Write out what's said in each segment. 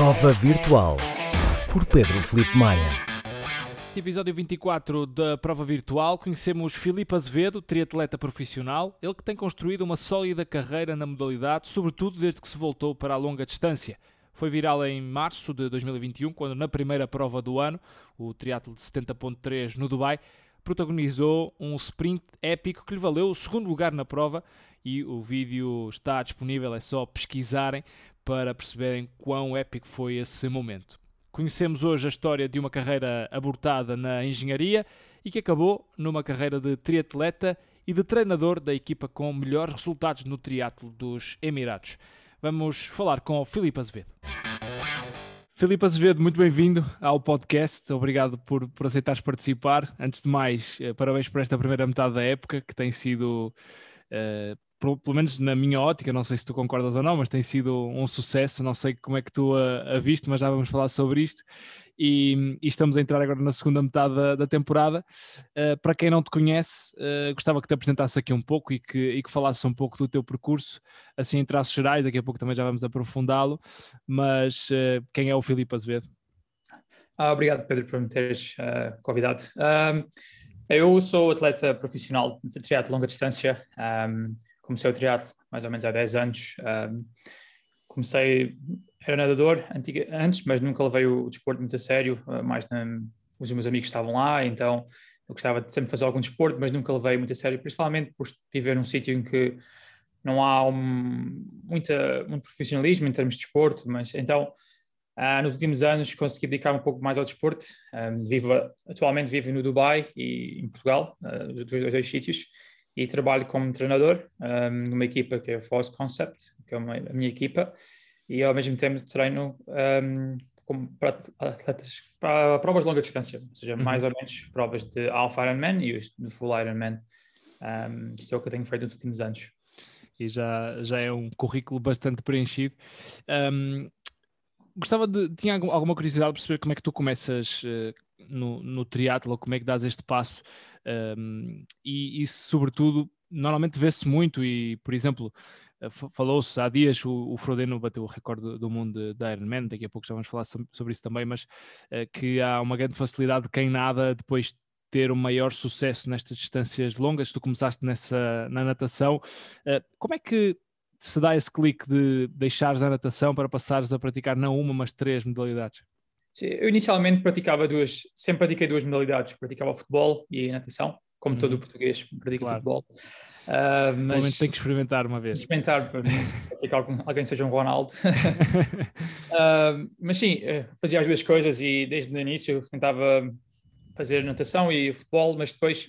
Prova Virtual por Pedro Felipe Maia. Episódio 24 da prova virtual, conhecemos Filipe Azevedo, triatleta profissional, ele que tem construído uma sólida carreira na modalidade, sobretudo desde que se voltou para a longa distância. Foi viral em março de 2021, quando na primeira prova do ano, o triatlo de 70.3 no Dubai, protagonizou um sprint épico que lhe valeu o segundo lugar na prova e o vídeo está disponível, é só pesquisarem para perceberem quão épico foi esse momento. Conhecemos hoje a história de uma carreira abortada na engenharia e que acabou numa carreira de triatleta e de treinador da equipa com melhores resultados no triatlo dos Emirados. Vamos falar com o Filipe Azevedo. Filipe Azevedo, muito bem-vindo ao podcast. Obrigado por, por aceitares participar. Antes de mais, eh, parabéns por esta primeira metade da época, que tem sido uh, pelo menos na minha ótica, não sei se tu concordas ou não, mas tem sido um sucesso. Não sei como é que tu a, a viste, mas já vamos falar sobre isto. E, e estamos a entrar agora na segunda metade da, da temporada. Uh, para quem não te conhece, uh, gostava que te apresentasse aqui um pouco e que, e que falasses um pouco do teu percurso, assim em traços gerais. Daqui a pouco também já vamos aprofundá-lo. Mas uh, quem é o Filipe Azevedo? Ah, obrigado, Pedro, por me teres convidado. eu sou atleta profissional de triatlo longa distância. Um, comecei o triatlo mais ou menos há 10 anos. Um, comecei, era nadador antiga, antes, mas nunca levei o, o desporto muito a sério, uh, mais na, os meus amigos estavam lá, então eu gostava de sempre fazer algum desporto, mas nunca levei muito a sério, principalmente por viver num sítio em que não há um, muita, muito profissionalismo em termos de desporto, mas então uh, nos últimos anos consegui dedicar um pouco mais ao desporto. Vivo, atualmente vivo no Dubai e em Portugal, uh, os dois, dois sítios, e trabalho como treinador um, numa equipa que é a Force Concept, que é uma, a minha equipa, e ao mesmo tempo treino um, como para atletas para provas de longa distância, ou seja, uhum. mais ou menos provas de Alpha Ironman e os de Full Ironman. Um, isto é o que eu tenho feito nos últimos anos. E já, já é um currículo bastante preenchido. Um, gostava de. Tinha alguma curiosidade de perceber como é que tu começas uh, no, no triatlo, como é que dás este passo? Um, e, e, sobretudo, normalmente vê-se muito e, por exemplo, eh, falou-se há dias, o, o Frodeno bateu o recorde do mundo da Ironman, daqui a pouco já vamos falar sobre isso também, mas uh, que há uma grande facilidade de quem nada depois ter o um maior sucesso nestas distâncias longas, tu começaste nessa, na natação, uh, como é que se dá esse clique de deixares a natação para passares a praticar não uma, mas três modalidades? Eu inicialmente praticava duas, sempre pratiquei duas modalidades, praticava futebol e natação, como uhum. todo o português pratica claro. futebol. Uh, mas tem que experimentar uma vez. Experimentar para, que alguém, seja um Ronaldo. uh, mas sim, eh, fazia as duas coisas e desde o início tentava fazer natação e futebol, mas depois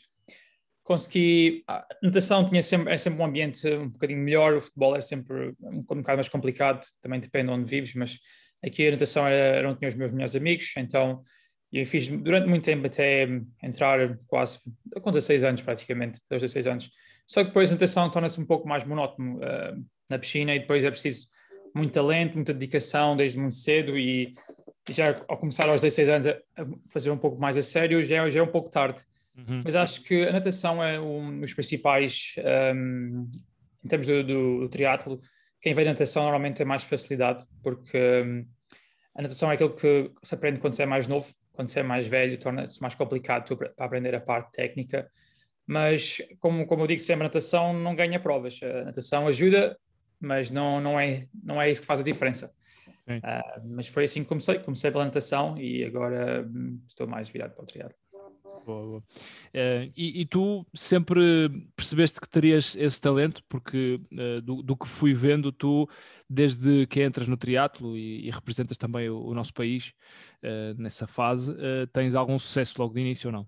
consegui. A natação tinha sempre, é sempre um ambiente um bocadinho melhor, o futebol é sempre um, um bocado mais complicado, também depende de onde vives, mas Aqui a natação era, era onde tinha os meus melhores amigos, então eu fiz durante muito tempo até entrar quase com 16 anos praticamente, 16 anos. Só que depois a natação torna-se um pouco mais monótono uh, na piscina e depois é preciso muito talento, muita dedicação desde muito cedo e já ao começar aos 16 anos a fazer um pouco mais a sério já, já é um pouco tarde. Uhum. Mas acho que a natação é um dos principais, um, em termos do, do, do triatlo, quem vem da natação normalmente tem mais facilidade, porque um, a natação é aquilo que se aprende quando se é mais novo, quando se é mais velho, torna-se mais complicado para aprender a parte técnica. Mas, como, como eu digo sempre, a natação não ganha provas. A natação ajuda, mas não, não, é, não é isso que faz a diferença. Uh, mas foi assim que comecei. Comecei pela natação e agora hum, estou mais virado para o triatlo. Boa, boa. Uh, e, e, tu sempre percebeste que terias esse talento, porque uh, do, do, que fui vendo, tu, desde que entras no triatlo e, e representas também o, o nosso país uh, nessa fase, tens algum sucesso logo de início ou não?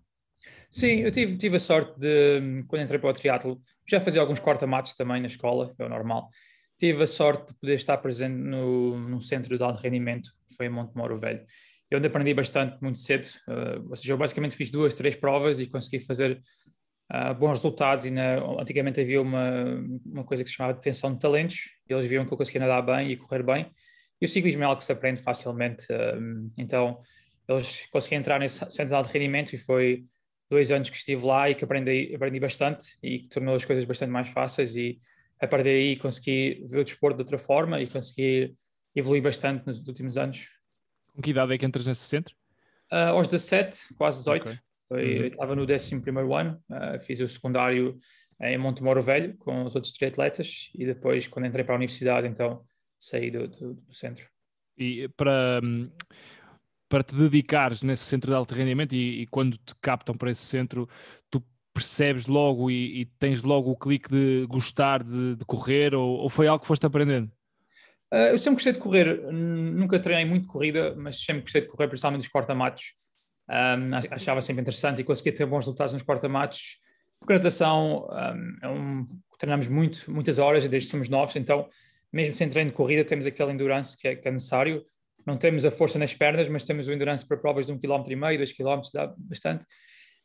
Sim, eu tive, tive a sorte de, quando entrei para o triatlo, já fazia alguns corta-matos também na escola, é o normal. Tive a sorte de poder estar presente no, num centro de alto rendimento, que foi em Monte Moro Velho eu aprendi bastante muito cedo, uh, ou seja, eu basicamente fiz duas, três provas e consegui fazer uh, bons resultados. E na, antigamente havia uma, uma coisa que se chamava detenção de talentos, eles viam que eu conseguia nadar bem e correr bem, e o ciclismo é algo que se aprende facilmente, uh, então eles conseguiram entrar nesse centro de rendimento e foi dois anos que estive lá e que aprendi, aprendi bastante e que tornou as coisas bastante mais fáceis. E a partir daí consegui ver o desporto de outra forma e consegui evolui bastante nos últimos anos. Com que idade é que entras nesse centro? Uh, aos 17, quase 18. Ok. Foi- Uhum. Eu estava no 11 ano, uh, fiz o secundário em Montemoro Velho com os outros triatletas e depois, quando entrei para a universidade, então saí do, do- do centro. E para, hum, para te dedicares nesse centro de alto rendimento e, e quando te captam para esse centro, tu percebes logo e, e tens logo o clique de gostar de, de correr ou, ou foi algo que foste aprendendo? Uh, eu sempre gostei de correr, nunca treinei muito corrida, mas sempre gostei de correr, principalmente nos corta-matos. Um, ach- achava sempre interessante e conseguia ter bons resultados nos corta-matos. Porque a natação um, é um, treinamos muito, muitas horas desde que somos novos, então, mesmo sem treino de corrida, temos aquele endurance que é, que é necessário. Não temos a força nas pernas, mas temos o endurance para provas de um quilómetro e meio, dois quilómetros, dá bastante.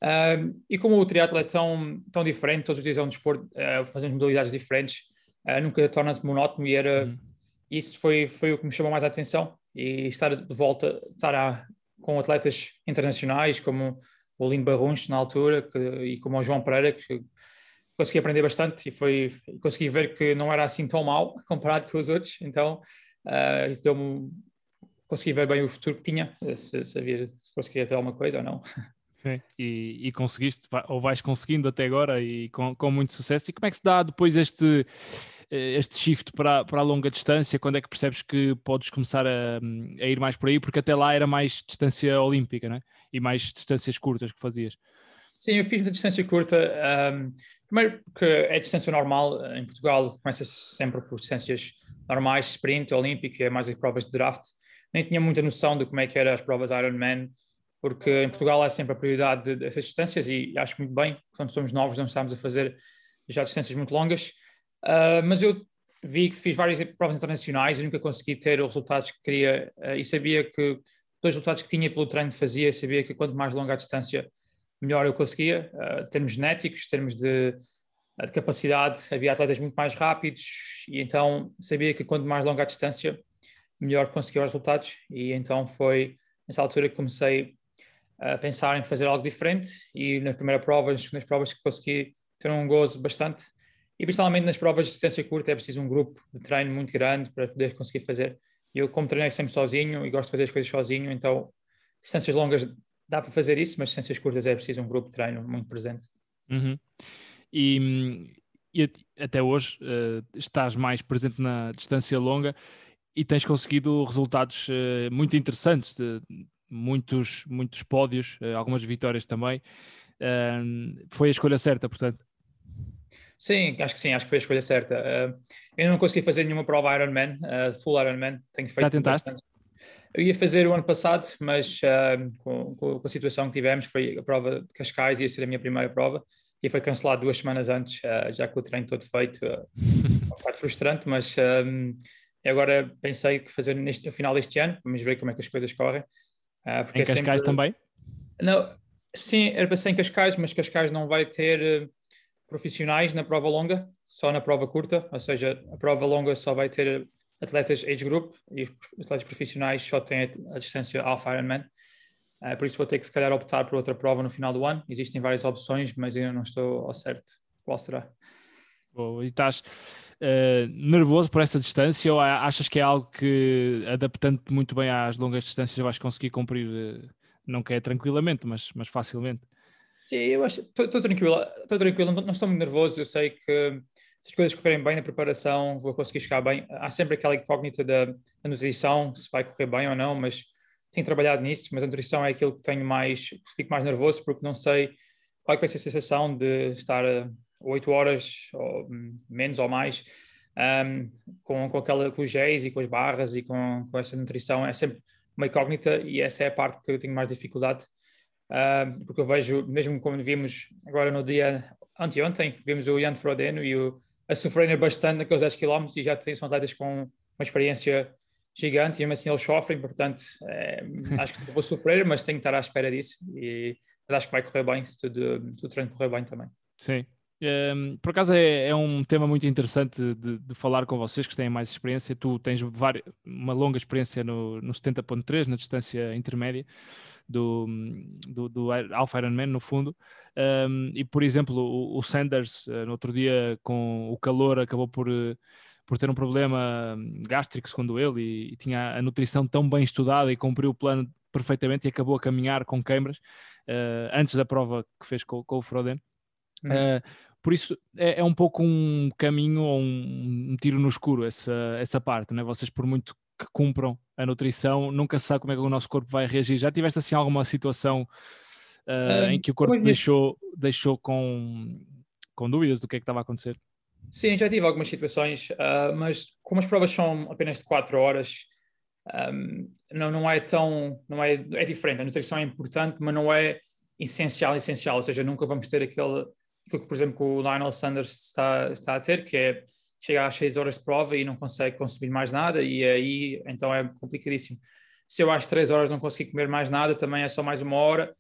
Um, e como o triatlo é tão, tão diferente, todos os dias é um desporto, uh, fazemos modalidades diferentes, uh, nunca torna-se monótono e era Uhum. Isso foi, foi o que me chamou mais a atenção e estar de volta, estar a- com atletas internacionais como o Lindo Barrunch na altura que- e como o João Pereira que consegui aprender bastante e foi consegui ver que não era assim tão mal comparado com os outros então ah, isso deu-me consegui ver bem o futuro que tinha se sabia se conseguia ter alguma coisa ou não Sim. E, e conseguiste, ou vais conseguindo até agora e com, com muito sucesso. E como é que se dá depois este, este shift para, para a longa distância? Quando é que percebes que podes começar a, a ir mais por aí? Porque até lá era mais distância olímpica, né? E mais distâncias curtas que fazias. Sim, eu fiz muita distância curta. ahm, primeiro porque é distância normal. Em Portugal começa sempre por distâncias normais, sprint, olímpico, é mais as provas de draft. Nem tinha muita noção de como é que eram as provas Ironman, porque em Portugal há sempre a prioridade de- dessas distâncias e acho muito bem, quando somos novos não estamos a fazer já distâncias muito longas. Ah, mas eu vi que fiz várias provas internacionais e nunca consegui ter os resultados que queria ah, e sabia que pelos resultados que tinha pelo treino que fazia, sabia que quanto mais longa a distância, melhor eu conseguia, uh, termos genéticos, termos de, uh, de capacidade, havia atletas muito mais rápidos e então sabia que quanto mais longa a distância, melhor conseguia os resultados. E então foi nessa altura que comecei a pensar em fazer algo diferente e na primeira prova, nas segundas provas que consegui ter um gozo bastante e principalmente nas provas de distância curta é preciso um grupo de treino muito grande para poder conseguir fazer. Eu como treinei sempre sozinho e gosto de fazer as coisas sozinho, então distâncias longas dá para fazer isso, mas distâncias curtas é preciso um grupo de treino muito presente. Uhum. E, e at- até hoje eh, estás mais presente na distância longa e tens conseguido resultados eh, muito interessantes, de muitos, muitos pódios, eh, algumas vitórias também. Ahm, foi a escolha certa, portanto. Sim, acho que sim, acho que foi a escolha certa. Uh, eu não consegui fazer nenhuma prova Ironman, uh, full Ironman, tenho feito. Já tentaste? bastante. Eu ia fazer o ano passado, mas uh, com, com a situação que tivemos, foi a prova de Cascais, ia ser a minha primeira prova, e foi cancelado duas semanas antes, uh, já com o treino todo feito. Uh, um bocado frustrante, mas um, agora pensei que fazer neste, no final deste ano, vamos ver como é que as coisas correm. Uh, porque em é Cascais sempre- também? Não, sim, era para ser em Cascais, mas Cascais não vai ter profissionais na prova longa, só na prova curta, ou seja, a prova longa só vai ter atletas age group e os atletas profissionais só têm a, distância Alpha Ironman. Eh, por isso vou ter que se calhar optar por outra prova no final do ano. Existem várias opções, mas eu não estou ao certo qual será. Ou- E estás eh, nervoso por essa distância ou achas que é algo que, adaptando-te muito bem às longas distâncias, vais conseguir cumprir, eh, não que é tranquilamente, mas, mas facilmente? Sim, eu acho, estou tranquilo, estou tranquilo, não, não estou muito nervoso, eu sei que se as coisas correrem bem na preparação, vou conseguir chegar bem. Há sempre aquela incógnita da, da nutrição, se vai correr bem ou não, mas tenho trabalhado nisso, mas a nutrição é aquilo que tenho mais, fico mais nervoso porque não sei qual é que vai ser a sensação de estar eh, oito horas ou hum, menos ou mais um, com, com, aquela, com os géis e com as barras e com, com essa nutrição, é sempre uma incógnita e essa é a parte que eu tenho mais dificuldade. Uh, porque eu vejo, mesmo como vimos agora no dia anteontem, vimos o Jan Frodeno e o, a sofrerem bastante naqueles 10 km e já tem, são atletas com uma experiência gigante e mesmo assim eles sofrem, portanto é, acho que vou sofrer, mas tenho que estar à espera disso e acho que vai correr bem se tudo, se o treino correr bem também. Sim. Um, por acaso é, é, um tema muito interessante de, de, falar com vocês que têm mais experiência. Tu tens várias, uma longa experiência no, no 70.3, na distância intermédia do, do, do Alpha Ironman, no fundo. Um, e, por exemplo, o, o Sanders, uh, no outro dia, com o calor, acabou por, uh, por ter um problema gástrico, segundo ele, e, e, tinha a nutrição tão bem estudada e cumpriu o plano perfeitamente e acabou a caminhar com câimbras uh, antes da prova que fez com, com o Froden. Uh, por isso é, é, um pouco um caminho ou um, um, tiro no escuro essa, essa parte, né? vocês por muito que cumpram a nutrição, nunca se sabe como é que o nosso corpo vai reagir. Já tiveste assim alguma situação uh, um, em que o corpo deixou, deixou com, com dúvidas do que é que estava a acontecer? Sim, já tive algumas situações, uh, mas como as provas são apenas de 4 horas, um, não, não é tão, não é, é diferente. A nutrição é importante, mas não é essencial, essencial. Ou seja, nunca vamos ter aquele, que, por exemplo, o Lionel Sanders está, está a ter, que é chegar às 6 horas de prova e não consegue consumir mais nada, e aí então é complicadíssimo. Se eu às 3 horas não conseguir comer mais nada, também é só mais uma hora,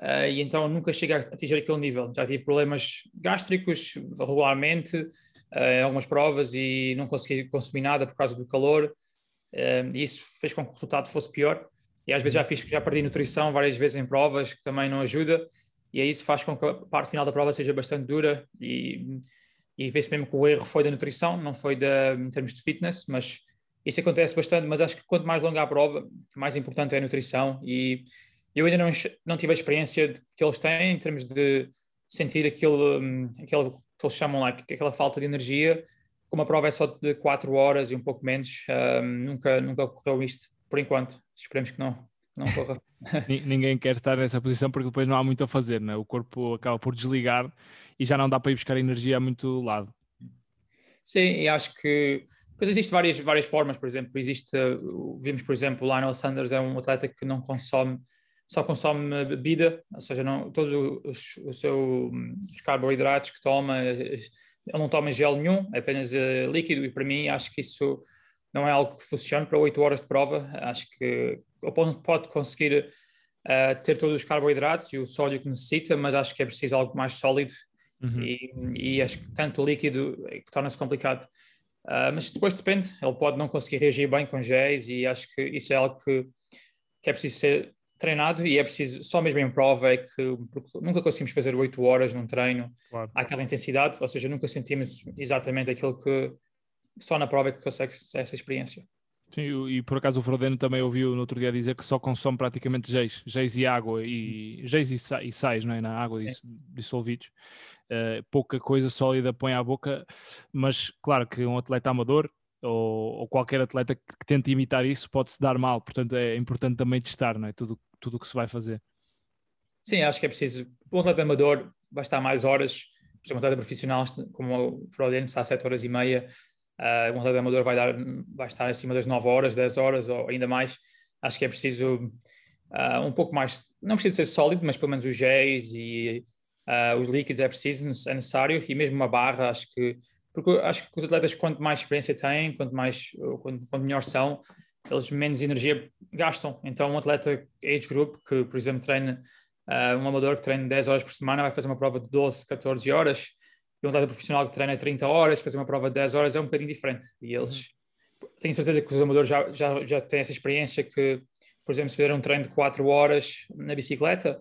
uh, e então nunca chega a atingir aquele nível. Já tive problemas gástricos regularmente, uh, em algumas provas, e não consegui consumir nada por causa do calor, e isso fez com que o resultado fosse pior. E às vezes já fiz, já perdi nutrição várias vezes em provas, que também não ajuda, e aí isso faz com que a parte final da prova seja bastante dura e, e vê-se mesmo que o erro foi da nutrição, não foi da, em termos de fitness, mas isso acontece bastante, mas acho que quanto mais longa a prova, mais importante é a nutrição. E eu ainda não, não tive a experiência de, que eles têm em termos de sentir aquilo, hum, aquilo que eles chamam lá, aquela falta de energia, como a prova é só de 4 horas e um pouco menos, um, nunca, nunca ocorreu isto, por enquanto. Esperemos que não, não corra. Ninguém quer estar nessa posição porque depois não há muito a fazer, né? o corpo acaba por desligar e já não dá para ir buscar energia a muito lado. Sim, e acho que pois existem várias, várias formas, por exemplo, existe, vimos por exemplo, o Lionel Sanders é um atleta que não consome, só consome bebida, ou seja, não, todos os, os seus os carboidratos que toma ele não toma gel nenhum, é apenas uh, líquido, e para mim acho que isso não é algo que funcione para 8 horas de prova. Acho que o ponto pode conseguir uh, ter todos os carboidratos e o sódio que necessita, mas acho que é preciso algo mais sólido uhum. e, e, acho que tanto o líquido é torna-se complicado. Uh, mas depois depende, ele pode não conseguir reagir bem com géis e acho que isso é algo que, que é preciso ser treinado e é preciso, só mesmo em prova é que nunca conseguimos fazer 8 horas num treino claro. àquela intensidade, ou seja, nunca sentimos exatamente aquilo que só na prova é que consegue essa experiência. Sim, e por acaso o Frodeno também ouviu no outro dia dizer que só consome praticamente geis, geis e água, e geis e, sa e sais não é? na água dissolvidos. Uh, pouca coisa sólida põe à boca, mas claro que um atleta amador ou, ou qualquer atleta que, que, tente imitar isso pode-se dar mal, portanto é importante também testar não é? tudo o que se vai fazer. Sim, acho que é preciso. Um atleta amador vai estar mais horas, por exemplo, um atleta profissional, como o Fraudiano, está a 7 horas e meia, uh, um atleta amador vai, dar, vai estar acima das 9 horas, 10 horas ou ainda mais. Acho que é preciso uh, um pouco mais, não precisa ser sólido, mas pelo menos os géis e uh, os líquidos é preciso, é necessário, e mesmo uma barra, acho que porque acho que os atletas, quanto mais experiência têm, quanto mais quanto, quanto melhor são, eles menos energia gastam. Então, um atleta age group que, por exemplo, treina, um amador que treina 10 horas por semana vai fazer uma prova de 12, 14 horas, e um atleta profissional que treina 30 horas, fazer uma prova de 10 horas é um bocadinho diferente. E eles, uhum. tenho certeza que os amadores já, já, já têm essa experiência que, por exemplo, se fizerem um treino de 4 horas na bicicleta,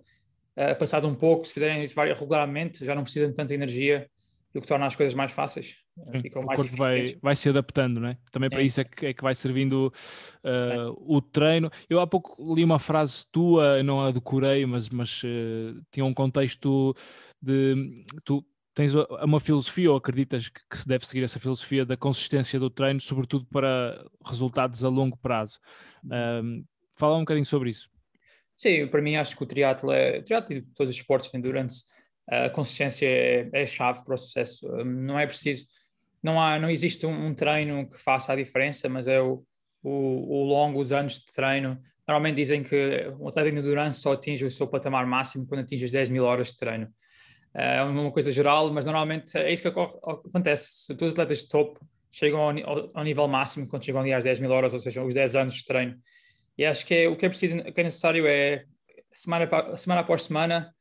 uh, passado um pouco, se fizerem isso regularmente, já não precisam de tanta energia, o que torna as coisas mais fáceis. Sim, o corpo vai, vai se adaptando, não é? Também para isso é que, é que vai servindo uh, o treino. Eu há pouco li uma frase tua, não a decorei, mas, mas uh, tinha um contexto de tu tens uma filosofia ou acreditas que, que, se deve seguir essa filosofia da consistência do treino, sobretudo para resultados a longo prazo. Uh, fala um bocadinho sobre isso. Sim, para mim acho que o triatlo é, o triatlo e todos os esportes de endurance, a consistência é, é a chave para o sucesso. Não é preciso não, há, não existe um, um treino que faça a diferença, mas é o, o, o longo, os anos de treino. Normalmente dizem que um atleta de endurance só atinge o seu patamar máximo quando atinge as 10 mil horas de treino. É uma coisa geral, mas normalmente é isso que acontece. Todos os atletas de topo chegam ao, ao, nível máximo quando chegam ali às 10 mil horas, ou seja, os 10 anos de treino. E acho que é, o que é preciso, o que é necessário é semana, semana após semana,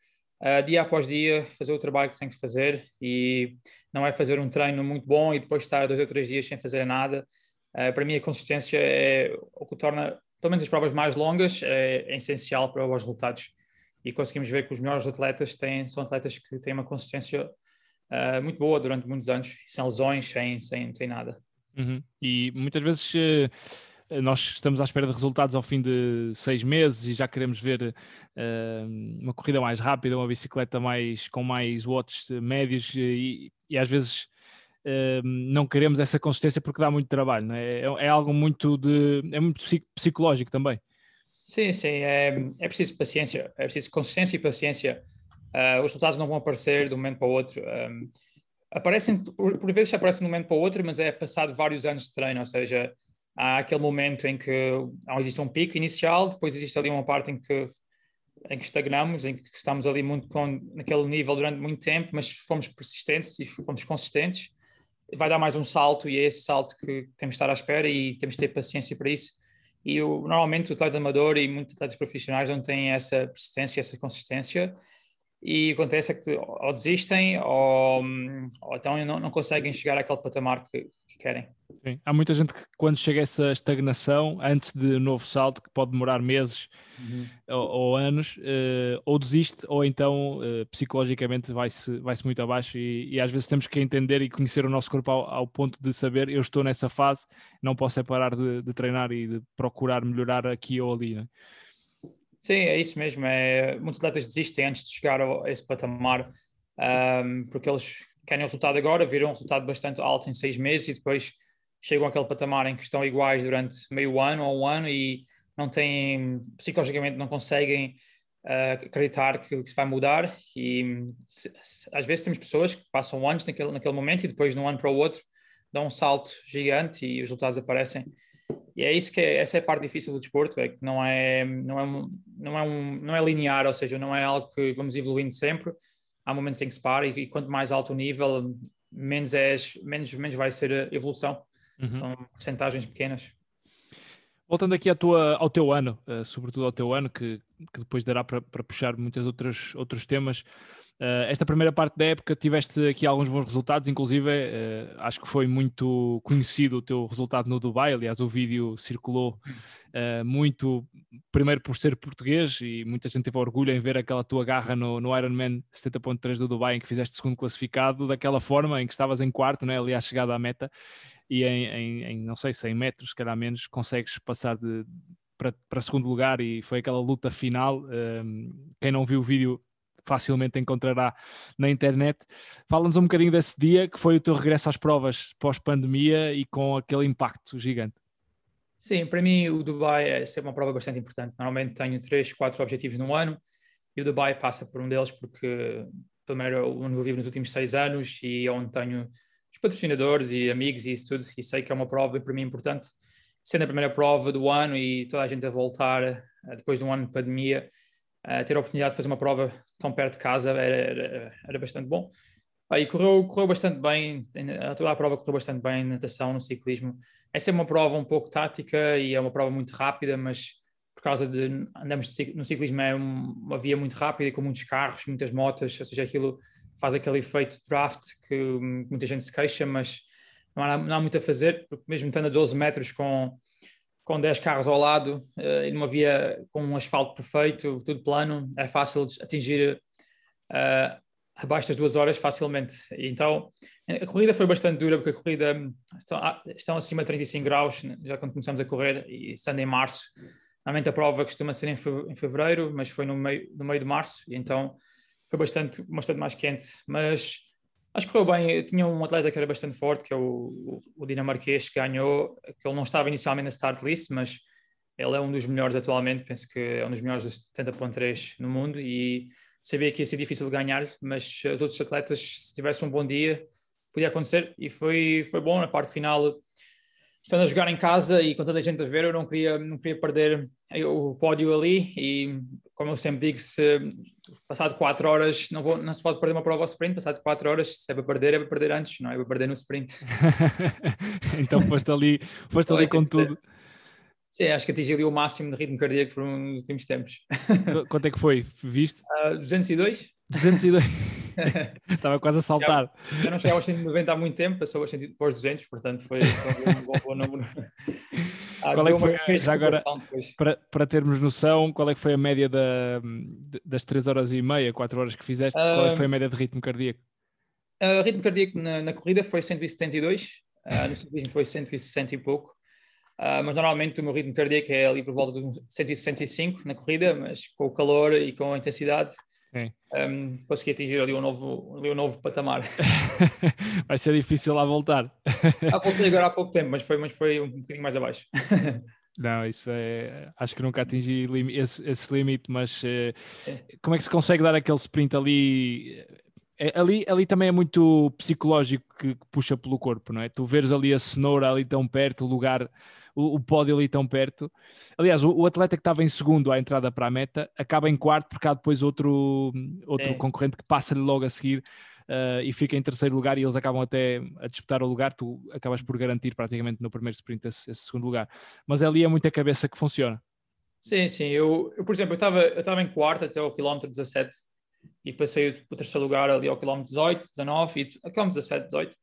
uh, dia após dia, fazer o trabalho que tem que fazer e não é fazer um treino muito bom e depois estar dois ou três dias sem fazer nada. Uh, para mim, a consistência é o que torna, pelo menos as provas mais longas, é, é essencial para os resultados. E conseguimos ver que os melhores atletas têm, são atletas que têm uma consistência uh, muito boa durante muitos anos, sem lesões, sem, sem, sem nada. Uhum. E muitas vezes uh, nós estamos à espera de resultados ao fim de seis meses e já queremos ver uh, uma corrida mais rápida, uma bicicleta mais com mais watts médios e, e às vezes uh, não queremos essa consistência porque dá muito trabalho, é? é? É, algo muito de é muito psicológico também. Sim, sim, é, é preciso paciência, é preciso consistência e paciência. os resultados não vão aparecer de um momento para o outro. Um, aparecem, por, vezes aparecem de um momento para o outro, mas é passado vários anos de treino, ou seja, há aquele momento em que existe um pico inicial, depois existe ali uma parte em que, em que estagnamos, em que estamos ali muito com, naquele nível durante muito tempo, mas fomos persistentes e fomos consistentes, vai dar mais um salto e é esse salto que temos de estar à espera e temos de ter paciência para isso. E o, normalmente o atleta amador e muitos atletas profissionais não têm essa persistência, essa consistência, e acontece é que ou desistem ou, ou então não, não conseguem chegar àquele patamar que, que querem. Sim. Há muita gente que quando chega a essa estagnação, antes de novo salto, que pode demorar meses uhum. ou, ou, anos, uh, ou desiste ou então uh, psicologicamente vai-se vai -se muito abaixo e, e, às vezes temos que entender e conhecer o nosso corpo ao, ao ponto de saber eu estou nessa fase, não posso é parar de, de treinar e de procurar melhorar aqui ou ali. Né? Sim, é isso mesmo. É, muitos atletas desistem antes de chegar a esse patamar, um, porque eles querem o resultado agora, viram um resultado bastante alto em seis meses e depois chegam àquele patamar em que estão iguais durante meio ano ou um ano e não têm, psicologicamente não conseguem uh, acreditar que, se vai mudar e se, se, às vezes temos pessoas que passam anos naquele, naquele momento e depois de um ano para o outro dão um salto gigante e os resultados aparecem. E é isso que é, essa é a parte difícil do desporto, é que não é, não é, não é, um, não é linear, ou seja, não é algo que vamos evoluindo sempre. Há momentos em que se para e, e quanto mais alto o nível, menos, és, menos, menos vai ser a evolução. Uhum. São porcentagens pequenas. Voltando aqui tua, ao teu ano, uh, sobretudo ao teu ano, que, que depois dará para, puxar muitos outros, outros temas. Uh, esta primeira parte da época tiveste aqui alguns bons resultados, inclusive uh, acho que foi muito conhecido o teu resultado no Dubai. Aliás, o vídeo circulou muito, primeiro por ser português, e muita gente teve orgulho em ver aquela tua garra no, no Ironman 70.3 do Dubai, em que fizeste segundo classificado, daquela forma em que estavas em quarto, né, ali à chegada à meta, e em, em, em não sei, 100 metros, calhar menos, consegues passar de, para, para segundo lugar, e foi aquela luta final. quem não viu o vídeo facilmente encontrará na internet. Fala-nos um bocadinho desse dia que foi o teu regresso às provas pós-pandemia e com aquele impacto gigante. Sim, para mim o Dubai é sempre uma prova bastante importante. Normalmente tenho três, quatro objetivos no ano e o Dubai passa por um deles porque, primeiro, onde eu vivo nos últimos seis anos e é onde tenho patrocinadores e amigos e isso tudo, e sei que é uma prova para mim importante. Sendo a primeira prova do ano e toda a gente a voltar eh, depois de um ano de pandemia, uh, ter a oportunidade de fazer uma prova tão perto de casa era, era, era bastante bom. Aí correu, correu bastante bem, toda a prova correu bastante bem, natação, no ciclismo. Essa é uma prova um pouco tática e é uma prova muito rápida, mas por causa de andamos no ciclismo é uma via muito rápida com muitos carros, muitas motas, ou seja, aquilo faz aquele efeito draft que muita gente se queixa, mas não há, não há muito a fazer, porque mesmo estando a 12 metros com com 10 carros ao lado uh, e numa via com um asfalto perfeito, tudo plano, é fácil atingir uh, abaixo das duas horas facilmente. E então a corrida foi bastante dura, porque a corrida estão, estão acima de 35 graus né, já quando começamos a correr, e estando em março. Normalmente a prova costuma ser em fevereiro, mas foi no meio, no meio de março, e então foi bastante, bastante mais quente. Mas Acho que correu bem. Eu tinha um atleta que era bastante forte, que é o, o, dinamarquês, que ganhou, que ele não estava inicialmente na start list, mas ele é um dos melhores atualmente, penso que é um dos melhores dos 70.3 no mundo e sabia que ia ser difícil ganhar, mas os outros atletas, se tivessem um bom dia, podia acontecer e foi, foi bom na parte final. Estando a jogar em casa e com toda a gente a ver, eu não queria, não queria perder o pódio ali e como eu sempre digo, se passado 4 horas não, vou, não se pode perder uma prova ao sprint, passado 4 horas, se é para perder, é para perder antes, não é para perder no sprint. então foste ali, foste ali com tudo. Sim, acho que atingi ali o máximo de ritmo cardíaco nos últimos tempos. Quanto é que foi? Viste? Uh, 202. 202. Estava quase a saltar. Já, já não chegava aos 190 há muito tempo, passou aos 200, portanto foi, foi um bom número. Ah, qual é que foi, já agora, para, para termos noção, qual é que foi a média da, das 3 horas e meia, 4 horas que fizeste? qual é que foi a média de ritmo cardíaco? Uh, ritmo cardíaco na, na, corrida foi 172, uh, no ciclismo foi 160 e pouco. Uh, mas normalmente o meu ritmo cardíaco é ali por volta de 165 na corrida, mas com o calor e com a intensidade um, consegui atingir ali um novo, ali um novo patamar. Vai ser difícil lá voltar. ah, voltei agora há pouco tempo, mas foi, mas foi um bocadinho mais abaixo. Não, isso é. Acho que nunca atingi esse, esse limite, mas uh, como é que se consegue dar aquele sprint ali? É, ali, ali também é muito psicológico que, que, puxa pelo corpo, não é? Tu veres ali a cenoura ali tão perto, o lugar o, o pódio ali tão perto. Aliás, o, o, atleta que estava em segundo à entrada para a meta acaba em quarto, porque há depois outro, outro é. concorrente que passa-lhe logo a seguir. Uh, e fica em terceiro lugar e eles acabam até a disputar o lugar, tu acabas por garantir praticamente no primeiro sprint esse, esse segundo lugar. Mas ali é muita cabeça que funciona. Sim, sim. Eu, eu por exemplo, eu estava eu estava em quarto até ao quilómetro 17 e passei o terceiro lugar ali ao quilómetro 18, 19 e ao quilómetro 17, 18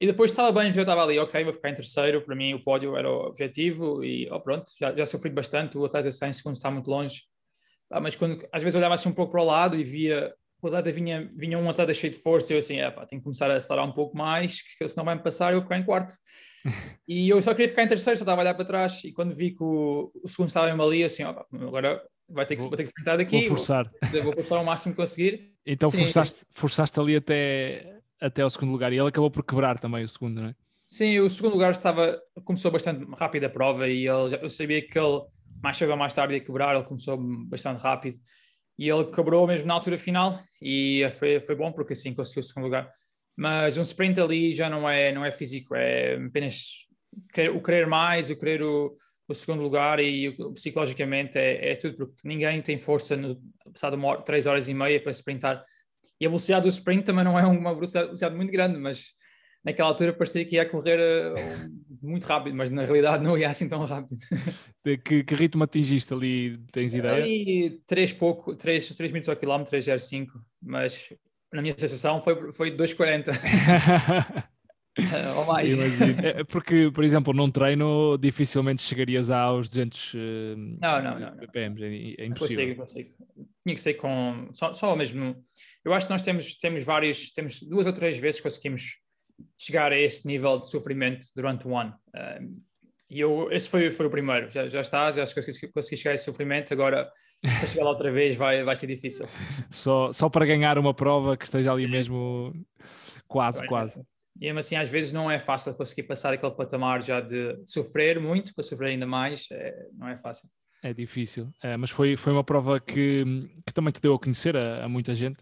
e depois estava bem, já estava ali, ok, vou ficar em terceiro, para mim o pódio era o objetivo e oh, pronto, já, já sofri bastante, o atleta está em segundo, está muito longe. Ah, mas quando às vezes olhava assim um pouco para o lado e via o atleta vinha, vinha um atleta cheio de força e eu assim, é pá, tenho que começar a acelerar um pouco mais, que senão vai-me passar e eu vou ficar em quarto. e eu só queria ficar em terceiro, só estava a olhar para trás e quando vi que o, o segundo estava em ali, assim, ó, agora vai ter que, vou, vou ter que sprintar daqui. Vou forçar. Vou, vou forçar o máximo que conseguir. Então forçaste, forçaste ali até, até ao segundo lugar e ele acabou por quebrar também o segundo, não é? Sim, o segundo lugar estava, começou bastante rápido a prova e ele, eu sabia que ele mais cedo ou mais tarde ia quebrar, ele começou bastante rápido e ele quebrou mesmo na altura final e foi, foi bom porque assim conseguiu o segundo lugar. Mas um sprint ali já não é, não é físico, é apenas o querer mais, o querer o, o segundo lugar e psicologicamente é, é, tudo, porque ninguém tem força no passado uma, três horas e meia para sprintar. E a velocidade do sprint também não é uma velocidade muito grande, mas naquela altura parecia que ia correr uh, muito rápido, mas na realidade não ia assim tão rápido. Que, que ritmo atingiste ali? Tens ideia? Ali 3 pouco, 3, 3 minutos ao quilómetro, 3,05, mas na minha sensação foi, foi 2,40. ou mais. É, porque, por exemplo, num treino dificilmente chegarias aos 200 uh, não, não, não, BPMs, é, é impossível. Consigo, consigo. Tinha que ser com só, só mesmo. Eu acho que nós temos, temos vários, temos duas ou três vezes que conseguimos chegar a esse nível de sofrimento durante o ano. E eu, esse foi, foi o primeiro, já, já está, já consegui, consegui chegar a esse sofrimento, agora para chegar lá outra vez vai, vai ser difícil. Só, só para ganhar uma prova que esteja ali mesmo quase, Bem, quase. E mesmo assim, às vezes não é fácil conseguir passar aquele patamar já de sofrer muito, para sofrer ainda mais, é, não é fácil. É difícil, é, mas foi, foi uma prova que, que também te deu a conhecer a, a muita gente.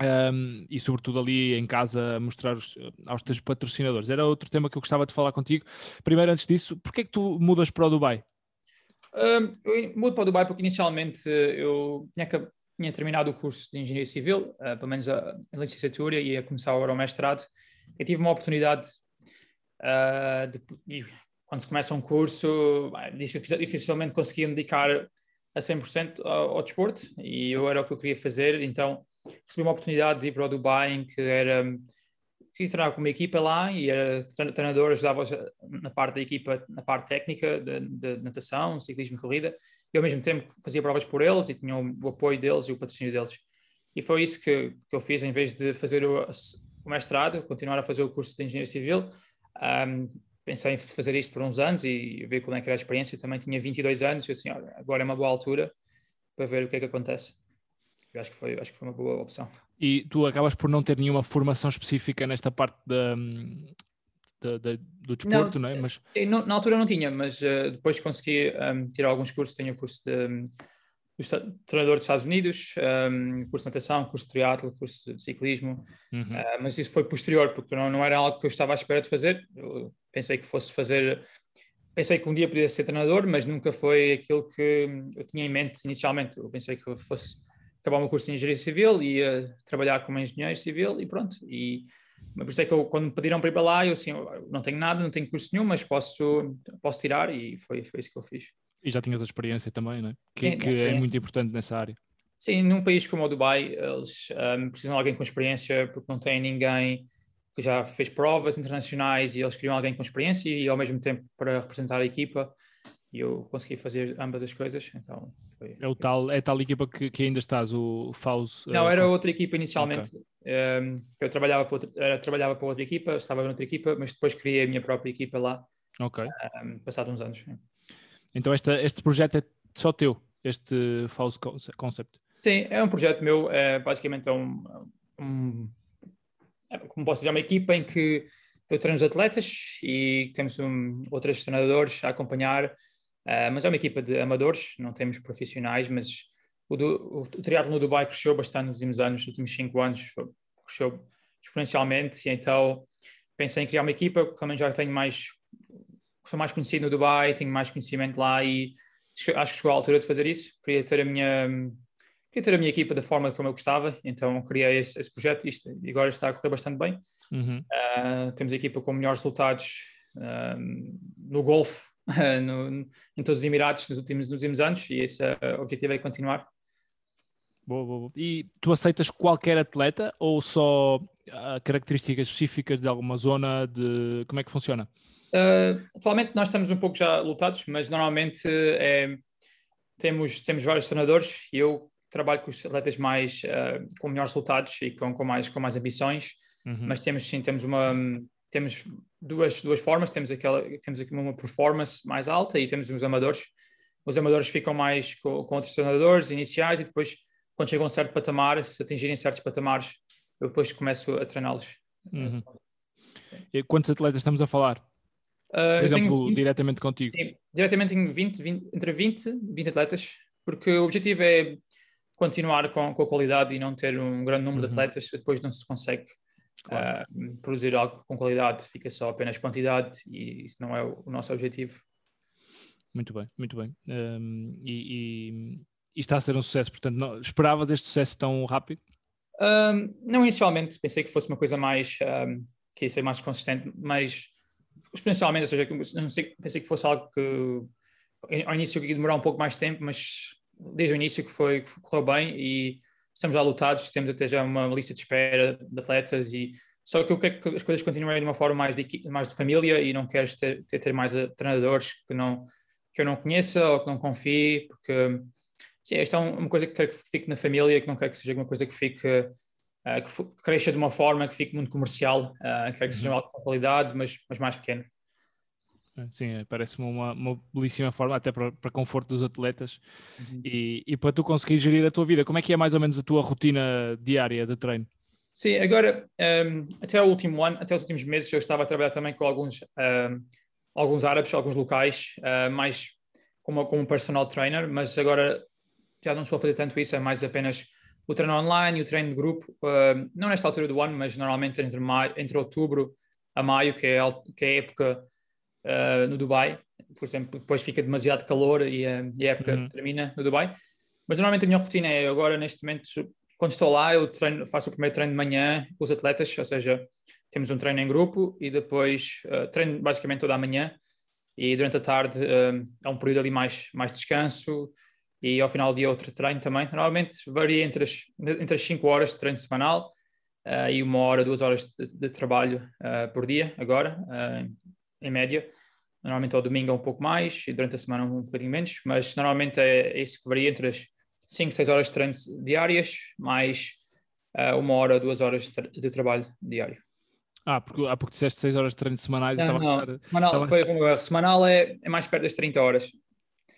Um, e sobretudo ali em casa mostrar os, aos teus patrocinadores. Era outro tema que eu gostava de falar contigo. Primeiro, antes disso, porquê é que tu mudas para o Dubai? Um, eu mudo para o Dubai porque inicialmente eu tinha, tinha terminado o curso de Engenharia Civil, uh, pelo menos a, a licenciatura, e ia começar agora o mestrado. Eu tive uma oportunidade uh, de, quando se começa um curso, dificilmente conseguia me dedicar a 100% ao, ao desporto e eu era o que eu queria fazer, então recebi uma oportunidade de ir para o Dubai em que era queria treinar com uma equipa lá e era treinador, ajudava na parte da equipa, na parte técnica de, de natação, ciclismo e corrida, e ao mesmo tempo fazia provas por eles e tinha o apoio deles e o patrocínio deles. E foi isso que, que eu fiz, em vez de fazer o, o mestrado, continuar a fazer o curso de Engenharia Civil, um, pensei em fazer isto por uns anos e ver como é que era a experiência. Eu também tinha 22 anos e assim, olha, agora é uma boa altura para ver o que é que acontece. Eu acho que foi, acho que foi uma boa opção. E tu acabas por não ter nenhuma formação específica nesta parte da, da, da, do desporto, não, não é? Mas... Não, na altura não tinha, mas uh, depois consegui um, tirar alguns cursos. Tenho o curso de um, treinador dos Estados Unidos, um, curso de natação, curso de triatlo, curso de ciclismo, uhum. uh, mas isso foi posterior, porque não, não era algo que eu estava à espera de fazer. Eu pensei que fosse fazer pensei que um dia podia ser treinador, mas nunca foi aquilo que eu tinha em mente inicialmente. Eu pensei que eu fosse acabar o meu curso de engenharia civil e uh, trabalhar como engenheiro civil e pronto. E por isso é que eu, quando me pediram para ir para lá, eu assim, não tenho nada, não tenho curso nenhum, mas posso, posso tirar e foi, foi isso que eu fiz. E já tinhas a experiência também, não é? Que, que é muito importante nessa área. Sim, num país como o Dubai, eles um, eh, precisam de alguém com experiência porque não tem ninguém que já fez provas internacionais e eles queriam alguém com experiência e ao mesmo tempo para representar a equipa. E eu consegui fazer ambas as coisas. Então foi, é o tal, é tal equipa que, que ainda estás, o Faus? Não, uh, era outra equipa inicialmente. Okay. Um, ehm, eu trabalhava para, outra, era, trabalhava para outra equipa, estava noutra equipa, mas depois criei a minha própria equipa lá. Ok. Um, ehm, passado uns anos. Então esta, este projeto é só teu, este Faus Concept? Sim, é um projeto meu, é, basicamente é um, um é, como posso dizer, é uma equipa em que eu treino os atletas e temos um, outros treinadores a acompanhar, uh, mas é uma equipa de amadores, não temos profissionais, mas o, do, o, o triatlo no Dubai cresceu bastante nos últimos anos, nos últimos cinco anos, cresceu exponencialmente, e então pensei em criar uma equipa, também já tenho mais, sou mais conhecido no Dubai, tenho mais conhecimento lá e acho que chegou a altura de fazer isso, queria ter a minha queria ter a minha equipa da forma como eu gostava, então criei esse, esse projeto isto, e agora está a correr bastante bem. Uhum. Uh, temos a equipa com melhores resultados uh, no golfe no, em todos os Emirados nos últimos, nos últimos anos e esse uh, objetivo é continuar. Boa, boa, boa. E tu aceitas qualquer atleta ou só características específicas de alguma zona? De como é que funciona? atualmente nós estamos um pouco já lutados, mas normalmente é, temos, temos vários treinadores e eu trabalho com os atletas mais uh, com melhores resultados e com, com, mais, com mais ambições, uhum. mas temos sim, temos uma temos duas, duas formas, temos aquela temos aqui uma performance mais alta e temos os amadores. Os amadores ficam mais com, com outros treinadores iniciais e depois, quando chegam a um certo patamar, se atingirem certos patamares, eu depois começo a treiná-los. Uhum. E quantos atletas estamos a falar? Uh, Por exemplo, 20, diretamente contigo? Sim, diretamente em 20, 20, entre 20 e 20 atletas, porque o objetivo é continuar com, com, a qualidade e não ter um grande número uhum. de atletas, depois não se consegue claro. uh, produzir algo com qualidade, fica só apenas quantidade e isso não é o, o nosso objetivo. Muito bem, muito bem. Um, e, e, e, está a ser um sucesso, portanto, não, esperavas este sucesso tão rápido? Um, não inicialmente, pensei que fosse uma coisa mais, um, que ia ser mais consistente, mas exponencialmente, ou seja, não sei, pensei que fosse algo que ao início ia demorar um pouco mais tempo, mas desde o início que foi que correu bem e estamos já lutados, temos até já uma lista de espera de atletas e só que eu quero que as coisas continuem de uma forma mais de, mais de família e não quero ter, ter, ter mais treinadores que, não, que eu não conheça ou que não confie, porque sim, esta é uma coisa que quero que fique na família, que não quero que seja uma coisa que fique uh, que cresça de uma forma que fique muito comercial, uh, quero que seja uhum. com qualidade, mas, mas mais pequeno. Sim, é, parece-me uma, uma belíssima forma, até para, para conforto dos atletas uhum. e, e para tu conseguir gerir a tua vida. Como é que é mais ou menos a tua rotina diária de treino? Sim, agora, um, até o último ano, até os últimos meses, eu estava a trabalhar também com alguns, um, alguns árabes, alguns locais, uh, mais como, como personal trainer, mas agora já não estou a fazer tanto isso, é mais apenas o treino online e o treino de grupo, uh, não nesta altura do ano, mas normalmente entre, maio, entre outubro a maio, que é, que é a época uh, no Dubai, por exemplo, depois fica demasiado calor e, uh, e a época uhum. termina no Dubai. Mas normalmente a minha rotina é agora, neste momento, quando estou lá, eu treino, faço o primeiro treino de manhã com os atletas, ou seja, temos um treino em grupo e depois uh, treino basicamente toda a manhã e durante a tarde uh, é um período ali mais, mais descanso e ao final do dia outro treino também. Normalmente varia entre as, entre as 5 horas de treino semanal uh, e uma hora, duas horas de, de trabalho por dia agora, em média. Normalmente ao domingo é um pouco mais e durante a semana um bocadinho menos, mas normalmente é, isso que varia entre as 5, 6 horas de treino diárias, mais uh, uma hora, duas horas de, tra de, trabalho diário. Ah, porque há pouco disseste 6 horas de treino semanais. Não, não. Achar... Semanal, estava... foi, semanal é, é mais perto das 30 horas.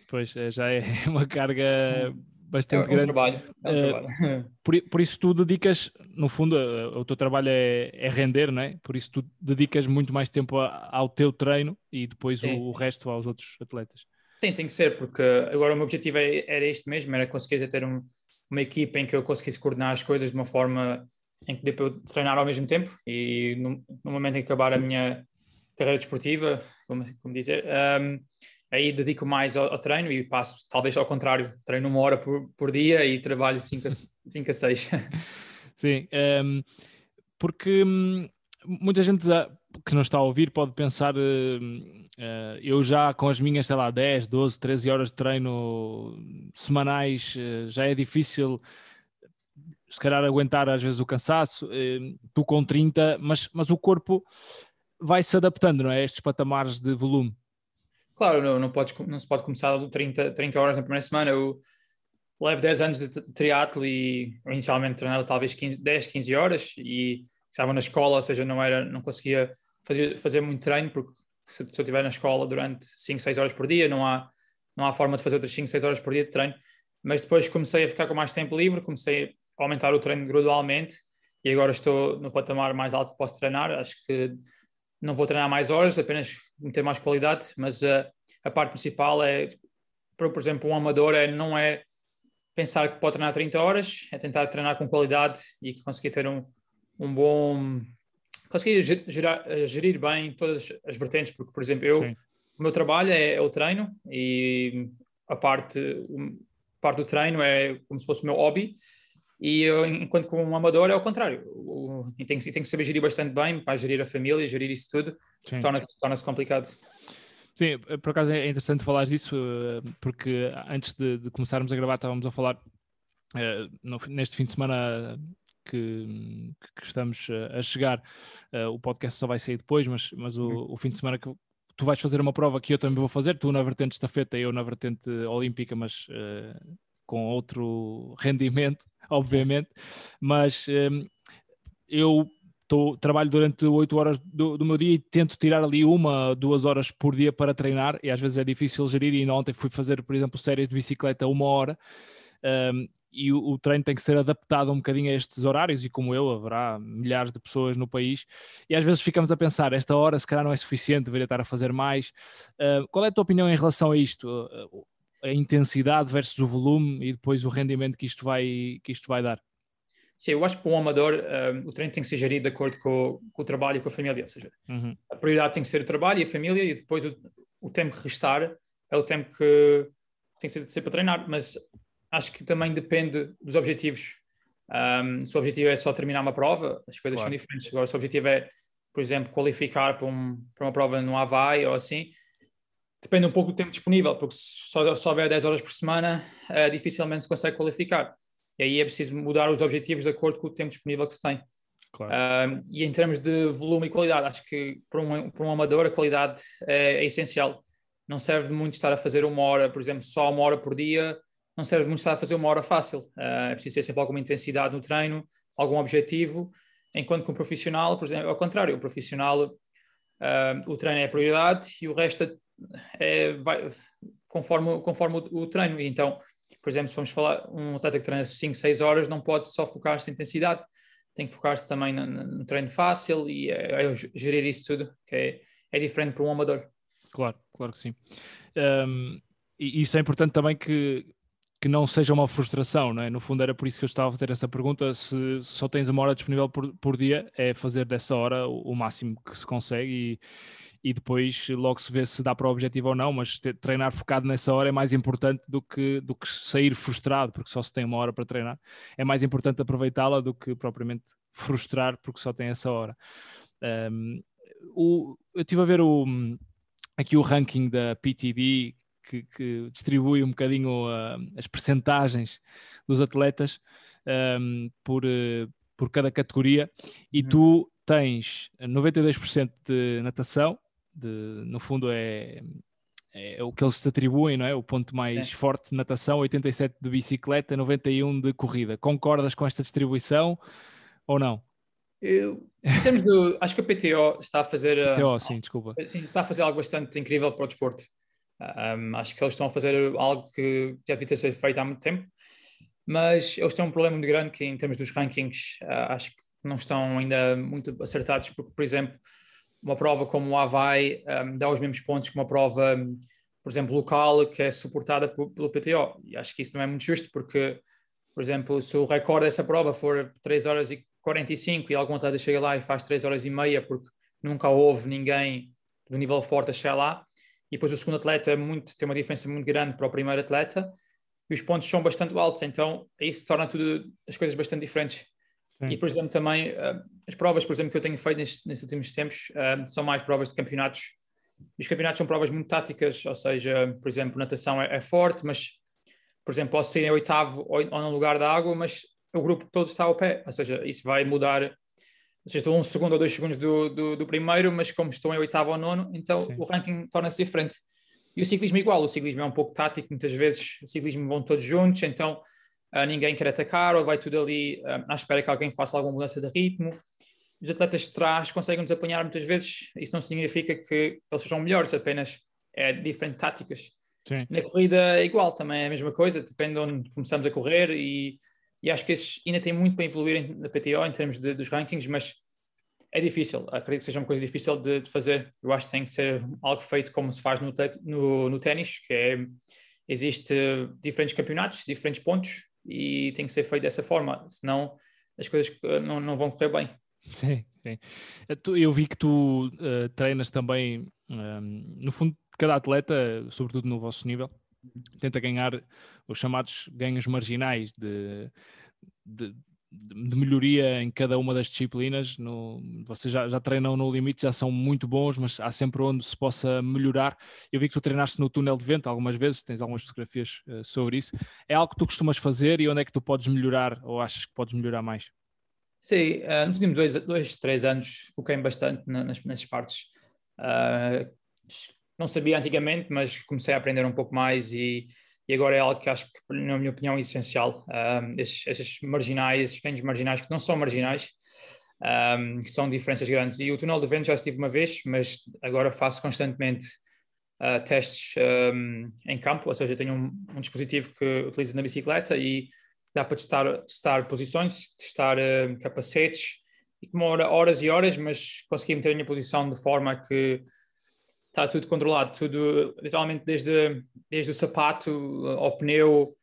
Pois, é, já é uma carga hum bastante é, um grande. Trabalho, é um uh, trabalho. Por, por, isso tu dedicas, no fundo, uh, o teu trabalho é, é, render, não é? Por isso tu dedicas muito mais tempo a, ao teu treino e depois o, o, resto aos outros atletas. Sim, tem que ser, porque agora o meu objetivo é, era este mesmo, era conseguir ter um, uma equipa em que eu conseguisse coordenar as coisas de uma forma em que dê para eu treinar ao mesmo tempo e no, no momento em que acabar a minha carreira desportiva, como, como dizer, um, aí dedico mais ao, ao, treino e passo, talvez ao contrário, treino uma hora por, por dia e trabalho 5 a 6. Sim, um, ehm, porque hum, muita gente que não está a ouvir pode pensar, uh, eu já com as minhas, sei lá, 10, 12, 13 horas de treino semanais, uh, já é difícil se calhar aguentar às vezes o cansaço, tu com 30, mas, mas o corpo vai se adaptando, não é? A estes patamares de volume. Claro, não, não, podes, não se pode começar 30, 30 horas na primeira semana. Eu levo 10 anos de triatlo e inicialmente treinava talvez 15, 10, 15 horas e estava na escola, ou seja, não, era, não conseguia fazer, fazer muito treino, porque se, se eu estiver na escola durante 5, 6 horas por dia, não há, não há forma de fazer outras 5, 6 horas por dia de treino. Mas depois comecei a ficar com mais tempo livre, comecei a aumentar o treino gradualmente e agora estou no patamar mais alto que posso treinar. Acho que não vou treinar mais horas, apenas meter mais qualidade, mas uh, a parte principal é, por, por exemplo, um amador é, não é pensar que pode treinar 30 horas, é tentar treinar com qualidade e conseguir ter um, um bom. conseguir gerar, eh, gerir bem todas as vertentes, porque, por exemplo, eu, o meu trabalho é, é, o treino e a parte, a parte do treino é como se fosse o meu hobby e eu, enquanto como um amador é o contrário. E tem, tem que saber gerir bastante bem para gerir a família, gerir isso tudo, torna-se torna complicado. Sim, por acaso é interessante falar disso, eh, porque antes de, de começarmos a gravar estávamos a falar uh, no, neste fim de semana que, que estamos a chegar, uh, o podcast só vai sair depois, mas, mas o, uhum. o fim de semana que tu vais fazer uma prova que eu também vou fazer, tu na vertente estafeta, eu na vertente olímpica, mas uh, com outro rendimento, obviamente, mas um, eu tô, trabalho durante 8 horas do, do, meu dia e tento tirar ali uma, duas horas por dia para treinar, e às vezes é difícil gerir, e ontem fui fazer, por exemplo, séries de bicicleta uma hora, um, e o, o, treino tem que ser adaptado um bocadinho a estes horários, e como eu, haverá milhares de pessoas no país, e às vezes ficamos a pensar, esta hora se calhar não é suficiente, deveria estar a fazer mais. Uh, qual é a tua opinião em relação a isto? Uh, a intensidade versus o volume e depois o rendimento que isto vai, que isto vai dar? Sim, eu acho que para um amador um, o treino tem que ser gerido de acordo com, com, o trabalho e com a família, ou seja, uhum. a prioridade tem que ser o trabalho e a família e depois o, o tempo que restar é o tempo que tem que ser, ser, para treinar, mas acho que também depende dos objetivos. Um, se o objetivo é só terminar uma prova, as coisas claro. são diferentes. Agora, se o objetivo é, por exemplo, qualificar para, um, para uma prova no Havaí ou assim, depende um pouco do tempo disponível, porque se só, houver 10 horas por semana, uh, dificilmente se consegue qualificar. E aí é preciso mudar os objetivos de acordo com o tempo disponível que se tem. Claro. Uh, e em termos de volume e qualidade, acho que para um, para um amador a qualidade é, é, essencial. Não serve muito estar a fazer uma hora, por exemplo, só uma hora por dia, não serve muito estar a fazer uma hora fácil. Uh, é preciso ter sempre alguma intensidade no treino, algum objetivo, enquanto que um profissional, por exemplo, ao contrário, o profissional, uh, o treino é a prioridade e o resto é vai, conforme, conforme o, o, treino. Então, por exemplo, se formos falar, um atleta que treina 5, 6 horas não pode só focar-se em intensidade, tem que focar-se também no, no, treino fácil e é, é, gerir isso tudo, que é, é diferente para um amador. Claro, claro que sim. Um, e isso é importante também que, que não seja uma frustração, não é? No fundo era por isso que eu estava a fazer essa pergunta, se, se só tens uma hora disponível por, por dia, é fazer dessa hora o, o máximo que se consegue e, e depois logo se vê se dá para o objetivo ou não, mas treinar focado nessa hora é mais importante do que, do que sair frustrado, porque só se tem uma hora para treinar. É mais importante aproveitá-la do que propriamente frustrar porque só tem essa hora. Um, o, eu estive a ver o, aqui o ranking da PTD que, que distribui um bocadinho uh, as percentagens dos atletas um, por, uh, por cada categoria e uhum. tu tens 92% de natação, de, no fundo é, é o que eles se atribuem, não é? O ponto mais é. forte de natação, 87 de bicicleta, 91 de corrida. Concordas com esta distribuição ou não? Eu, em termos de, acho que a PTO está a fazer PTO, uh, sim, desculpa. Sim, está a fazer algo bastante incrível para o desporto. Um, acho que eles estão a fazer algo que já devia ter sido feito há muito tempo, mas eles têm um problema muito grande que em termos dos rankings, uh, acho que não estão ainda muito acertados, porque, por exemplo, uma prova como o Havaí um, dá os mesmos pontos que uma prova, por exemplo, local, que é suportada pelo PTO. E acho que isso não é muito justo, porque, por exemplo, se o recorde dessa prova for 3 horas e 45 e algum atleta chega lá e faz 3 horas e meia, porque nunca houve ninguém do nível forte a chegar lá, e depois o segundo atleta é muito, tem uma diferença muito grande para o primeiro atleta, e os pontos são bastante altos, então isso torna tudo as coisas bastante diferentes. Sim. E, por exemplo, também uh, as provas, por exemplo, que eu tenho feito nestes, nestes últimos tempos uh, são mais provas de campeonatos. E os campeonatos são provas muito táticas, ou seja, por exemplo, natação é, é forte, mas, por exemplo, posso ser em oitavo ou, ou no lugar da água, mas o grupo todo está ao pé, ou seja, isso vai mudar. Ou seja, estou um segundo ou dois segundos do, do, do primeiro, mas como estou em oitavo ou nono, então Sim. o ranking torna-se diferente. E o ciclismo é igual, o ciclismo é um pouco tático, muitas vezes o ciclismo vão todos juntos, então ninguém quer atacar ou vai tudo ali uh, à espera que alguém faça alguma mudança de ritmo. Os atletas de trás conseguem nos apanhar muitas vezes, isso não significa que eles sejam melhores, apenas é diferentes táticas. Sim. Na corrida é igual, também é a mesma coisa, depende de onde começamos a correr e, e acho que esses ainda tem muito para evoluir na PTO em termos de, dos rankings, mas é difícil, acredito que seja uma coisa difícil de, de, fazer. Eu acho que tem que ser algo feito como se faz no, no, no ténis, que é, existe diferentes campeonatos, diferentes pontos e tem que ser feito dessa forma, senão as coisas não, não vão correr bem. Sim, sim. Eu vi que tu uh, treinas também, um, ehm, no fundo, cada atleta, sobretudo no vosso nível, tenta ganhar os chamados ganhos marginais de, de, de melhoria em cada uma das disciplinas. No, vocês já, já, treinam no limite, já são muito bons, mas há sempre onde se possa melhorar. Eu vi que tu treinaste no túnel de vento algumas vezes, tens algumas fotografias uh, sobre isso. É algo que tu costumas fazer e onde é que tu podes melhorar ou achas que podes melhorar mais? Sim, uh, nos últimos dois, dois, três anos foquei bastante nas, nessas partes. Uh, não sabia antigamente, mas comecei a aprender um pouco mais e, e agora é algo que acho que, na minha opinião, é essencial. Um, esses, esses marginais, esses ganhos marginais que não são marginais, um, que são diferenças grandes. E o túnel de vento já estive uma vez, mas agora faço constantemente uh, testes um, em campo, ou seja, tenho um, um dispositivo que utilizo na bicicleta e dá para testar, testar posições, testar uh, capacetes, e demora horas e horas, mas consegui meter a minha posição de forma que está tudo controlado, tudo, literalmente desde, desde o sapato ao pneu,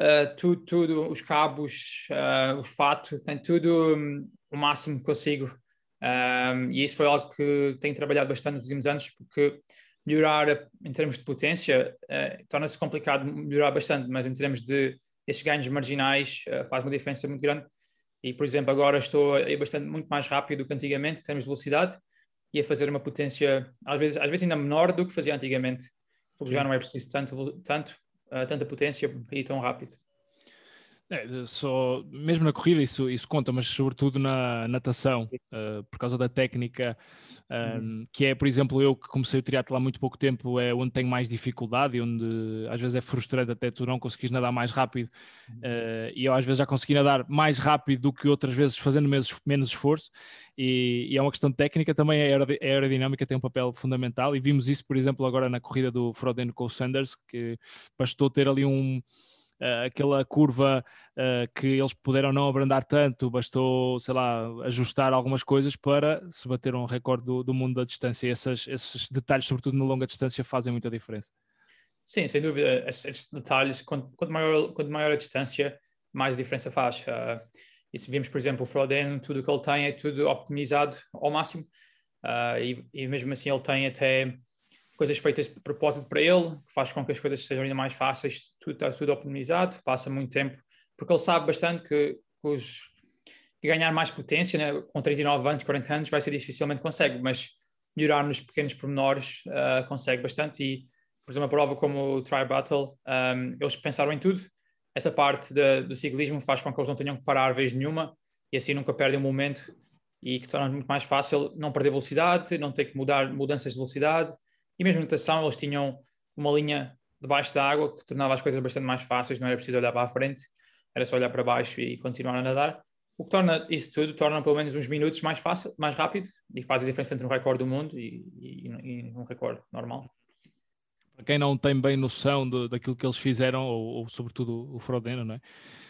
uh, tudo, tudo, os cabos, uh, o fato, tem tudo um, o máximo que consigo. Um, e isso foi algo que tenho trabalhado bastante nos últimos anos, porque melhorar em termos de potência uh, torna-se complicado melhorar bastante, mas em termos de estes ganhos marginais faz uma diferença muito grande. E, por exemplo, agora estou bastante muito mais rápido do que antigamente, em termos de velocidade, e a fazer uma potência, às vezes, às vezes ainda menor do que fazia antigamente, porque já não é preciso tanto, tanto, uh, tanta potência e tão rápido. É, só, mesmo na corrida isso, isso conta, mas sobretudo na natação, uh, por causa da técnica, uh, uhum. que é, por exemplo, eu que comecei o triatlo há muito pouco tempo, é onde tenho mais dificuldade e onde às vezes é frustrante até tu não conseguires nadar mais rápido, uh, e eu às vezes já consegui nadar mais rápido do que outras vezes fazendo menos, menos esforço, e, e é uma questão técnica, também a aerodinâmica tem um papel fundamental, e vimos isso, por exemplo, agora na corrida do Froden com o Sanders, que bastou ter ali um uh, aquela curva uh, que eles puderam não abrandar tanto, bastou, sei lá, ajustar algumas coisas para se bater um recorde do, do mundo da distância. Essas, esses detalhes, sobretudo na longa distância, fazem muita diferença. Sim, sem dúvida. Esses detalhes, quanto, quanto, maior, quanto maior a distância, mais diferença faz. Uh, e se vimos, por exemplo, o Froden, tudo que ele tem é tudo optimizado ao máximo. Uh, e, e, mesmo assim ele tem até coisas feitas de propósito para ele, que faz com que as coisas sejam ainda mais fáceis, tudo está tudo optimizado, passa muito tempo, porque ele sabe bastante que, que os que ganhar mais potência, né, com 39 anos, 40 anos, vai ser dificilmente consegue, mas melhorar nos pequenos pormenores uh, consegue bastante. E, por exemplo, uma prova como o Tri Battle, um, eles pensaram em tudo, essa parte de, do ciclismo faz com que eles não tenham que parar vez nenhuma e assim nunca perdem um momento e que torna muito mais fácil não perder velocidade, não ter que mudar mudanças de velocidade, e mesmo natação, eles tinham uma linha debaixo da água que tornava as coisas bastante mais fáceis, não era preciso olhar para a frente, era só olhar para baixo e continuar a nadar. O que torna isso tudo, torna pelo menos uns minutos mais fácil, mais rápido e faz a diferença entre um recorde do mundo e, e, e um recorde normal. Para quem não tem bem noção do, daquilo que eles fizeram, ou, ou sobretudo o Frodeno, não é?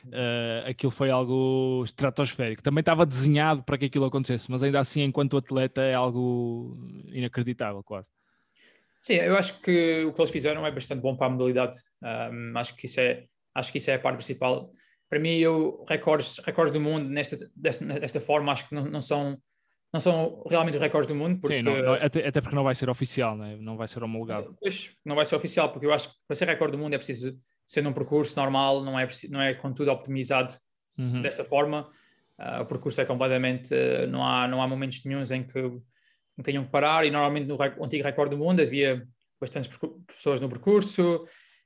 Uh, aquilo foi algo estratosférico. Também estava desenhado para que aquilo acontecesse, mas ainda assim, enquanto atleta, é algo inacreditável, quase. Sim, eu acho que o que eles fizeram é bastante bom para a modalidade. Um, acho, que isso é, acho que isso é a parte principal. Para mim, eu, recordes, recordes do mundo nesta, desta, desta forma, acho que não, não são não são realmente os recordes do mundo. Porque... Sim, não, não, até, até, porque não vai ser oficial, né? não vai ser homologado. Pois, não vai ser oficial, porque eu acho que para ser recorde do mundo é preciso ser num percurso normal, não é, não é com tudo optimizado uhum. dessa forma. Uh, o percurso é completamente. Uh, não, há, não há momentos nenhums em que que tenham que parar, e normalmente no antigo recorde do mundo havia bastantes pessoas no percurso,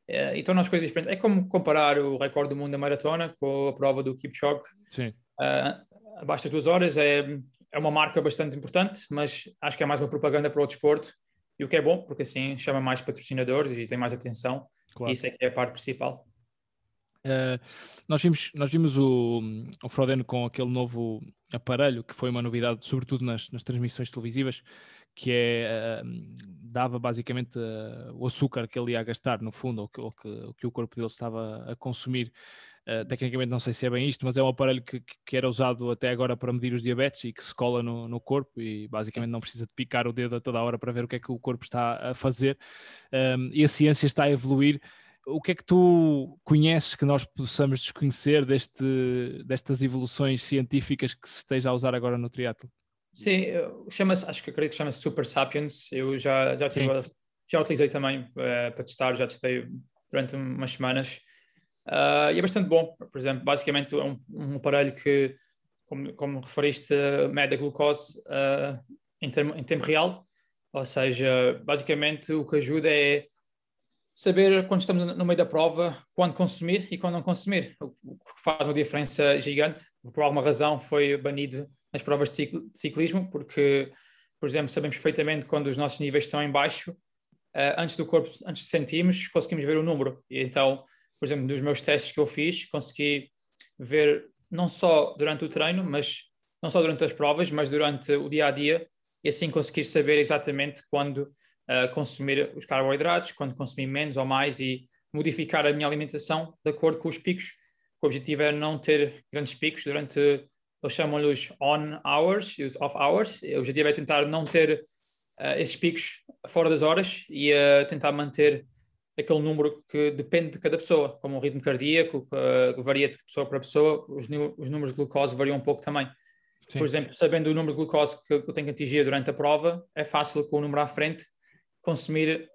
uh, e torna as coisas diferentes. É como comparar o recorde do mundo da maratona com a prova do Kipchoge. Sim. Uh, abaixo das duas horas é, é uma marca bastante importante, mas acho que é mais uma propaganda para o desporto. E o que é bom, porque assim chama mais patrocinadores e tem mais atenção. Claro. Isso é que é a parte principal. Uh, nós vimos, nós vimos o, o Frodeno com aquele novo aparelho, que foi uma novidade, sobretudo nas, nas transmissões televisivas, que é, uh, dava basicamente uh, o açúcar que ele ia gastar, no fundo, ou que, ou que, ou que o corpo dele estava a consumir. tecnicamente não sei se é bem isto, mas é um aparelho que, que, era usado até agora para medir os diabetes e que se cola no, no, corpo e basicamente não precisa de picar o dedo a toda a hora para ver o que é que o corpo está a fazer. Um, e a ciência está a evoluir o que é que tu conheces que nós possamos desconhecer deste, destas evoluções científicas que se esteja a usar agora no triatlo? Sim, chama-se, acho que acredito que chama-se Super Sapiens. Eu já, já, tive, já utilizei também uh, para testar, já testei durante umas semanas. Uh, e é bastante bom. Por exemplo, basicamente é um, um aparelho que, como, como referiste, mede a glucose uh, em, termo, em tempo real. Ou seja, basicamente o que ajuda é saber quando estamos no meio da prova, quando consumir e quando não consumir, o que faz uma diferença gigante. Por alguma razão foi banido nas provas de ciclismo, porque, por exemplo, sabemos perfeitamente quando os nossos níveis estão em baixo, eh, antes do corpo, antes de sentirmos, conseguimos ver o número. E então, por exemplo, dos meus testes que eu fiz, consegui ver não só durante o treino, mas não só durante as provas, mas durante o dia a dia, e assim conseguir saber exatamente quando uh, consumir os carboidratos, quando consumir menos ou mais e modificar a minha alimentação de acordo com os picos. O objetivo é não ter grandes picos durante, eles chamam-lhe os on hours e os off hours. O objetivo é tentar não ter uh, esses picos fora das horas e uh, tentar manter aquele número que depende de cada pessoa, como o ritmo cardíaco, que varia de pessoa para pessoa, os, os números de glucose variam um pouco também. Sim. Por exemplo, sabendo o número de glucose que eu tenho que atingir durante a prova, é fácil com o número à frente consumir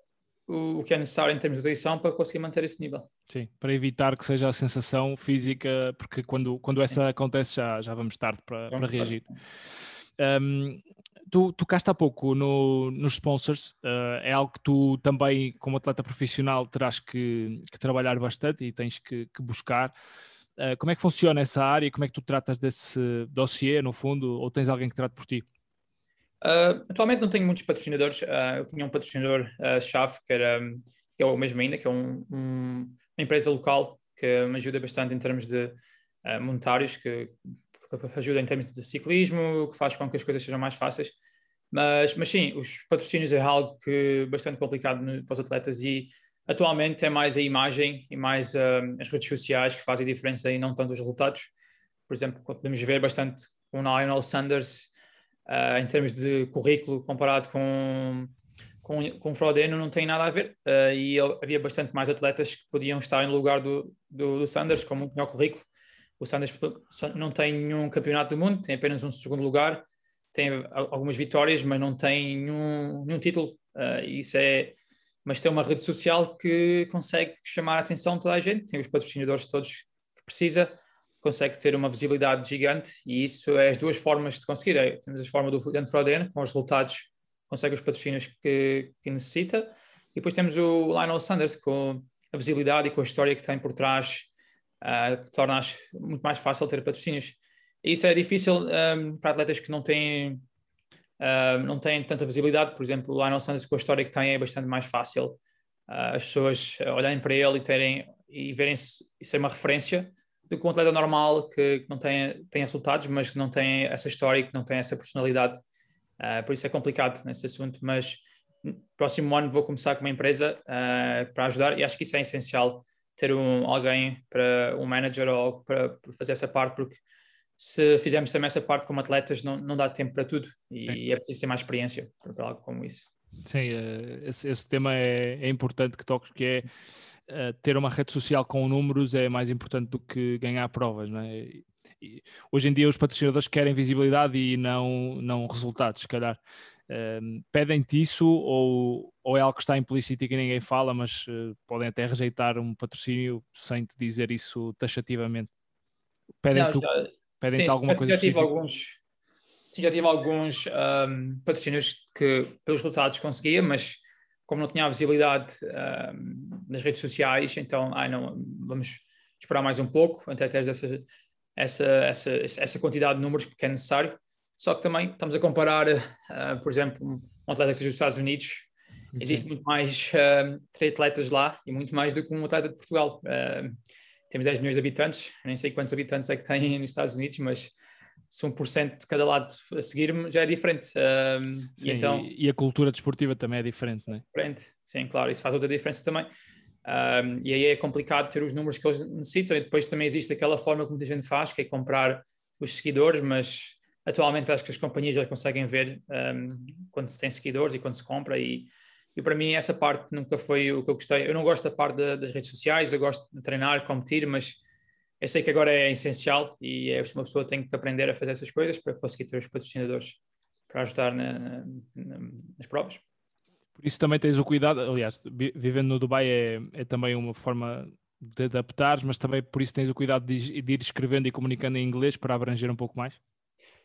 o, que é necessário em termos de nutrição para conseguir manter esse nível. Sim, para evitar que seja a sensação física, porque quando, quando essa Sim. acontece já, já vamos tarde para, vamos para reagir. Um, tu tocaste há pouco no, nos sponsors, uh, é algo que tu também, como atleta profissional, terás que, que trabalhar bastante e tens que, que buscar. Uh, como é que funciona essa área? Como é que tu tratas desse dossiê, no fundo, ou tens alguém que trate por ti? Uh, atualmente não tenho muitos patrocinadores. Uh, eu tinha um patrocinador-chave, uh, que, era, que é o mesmo ainda, que é um, um, uma empresa local que me ajuda bastante em termos de monetários, que, que, ajuda em termos de ciclismo, que faz com que as coisas sejam mais fáceis. Mas, mas sim, os patrocínios é algo que bastante complicado no, para os atletas e atualmente é mais a imagem e mais as redes sociais que fazem diferença e não tanto os resultados. Por exemplo, podemos ver bastante com o Lionel Sanders uh, em termos de currículo comparado com, com, com Frodeno não tem nada a ver uh, e havia bastante mais atletas que podiam estar em lugar do, do, do Sanders com muito melhor currículo. O Sanders não tem nenhum campeonato do mundo, tem apenas um segundo lugar, tem algumas vitórias, mas não tem nenhum, nenhum título. Uh, isso é, mas tem uma rede social que consegue chamar a atenção de toda a gente, tem os patrocinadores todos que precisa consegue ter uma visibilidade gigante e isso é as duas formas de conseguir. É, temos a forma do Gant Frodeno, com os resultados, consegue os patrocínios que, que, necessita, e depois temos o Lionel Sanders com a visibilidade e com a história que tem por trás, uh, torna muito mais fácil ter patrocínios. E isso é difícil um, para atletas que não têm, uh, não têm tanta visibilidade, por exemplo, o Lionel Sanders com a história que tem é bastante mais fácil uh, as pessoas olharem para ele e terem e verem-se e ser uma referência do que um atleta normal que, que não tem, tem resultados, mas que não tem essa história e que não tem essa personalidade. Uh, por isso é complicado nesse assunto, mas próximo ano vou começar com uma empresa uh, para ajudar e acho que isso é essencial ter um, alguém para um manager ou para, para, fazer essa parte, porque se fizermos também essa parte como atletas não, não dá tempo para tudo e, é preciso ter mais experiência para algo como isso. Sim, eh, esse, esse tema é, é importante que toques, que é uh, ter uma rede social com números é mais importante do que ganhar provas, não é? E, hoje em dia os patrocinadores querem visibilidade e não, não resultados, se calhar. Uh, Pedem-te isso ou, ou é algo que está implícito e que ninguém fala, mas uh, podem até rejeitar um patrocínio sem te dizer isso taxativamente? Pedem-te pedem alguma coisa já tive alguns sim, já tive alguns um, patrocínios que pelos resultados conseguia, mas como não tinha a visibilidade nas redes sociais, então, ai, não, vamos esperar mais um pouco até teres essa, essa, essa, essa quantidade de números que é necessário. Só que também estamos a comparar, uh, por exemplo, um atleta que seja dos Estados Unidos existe muito mais uh, triatletas lá e muito mais do que um atleta de Portugal. Uh, temos 10 milhões de habitantes, nem sei quantos habitantes é que têm nos Estados Unidos, mas se 1% de cada lado a seguir-me já é diferente. Uh, sim, e, então, e, a cultura desportiva também é diferente, não é? Diferente, sim, claro, isso faz outra diferença também. Um, e aí é complicado ter os números que eles necessitam, e depois também existe aquela forma que muita gente faz, que é comprar os seguidores, mas atualmente acho que as companhias já conseguem ver um, quando se tem seguidores e quando se compra, e, e para mim essa parte nunca foi o que eu gostei. Eu não gosto da parte da, das redes sociais, eu gosto de treinar, competir, mas eu sei que agora é essencial e é, uma pessoa tem que aprender a fazer essas coisas para conseguir ter os patrocinadores para ajudar na, na, nas provas. Por isso também tens o cuidado, aliás, vivendo no Dubai é, é também uma forma de adaptar, mas também por isso tens o cuidado de, de, ir escrevendo e comunicando em inglês para abranger um pouco mais?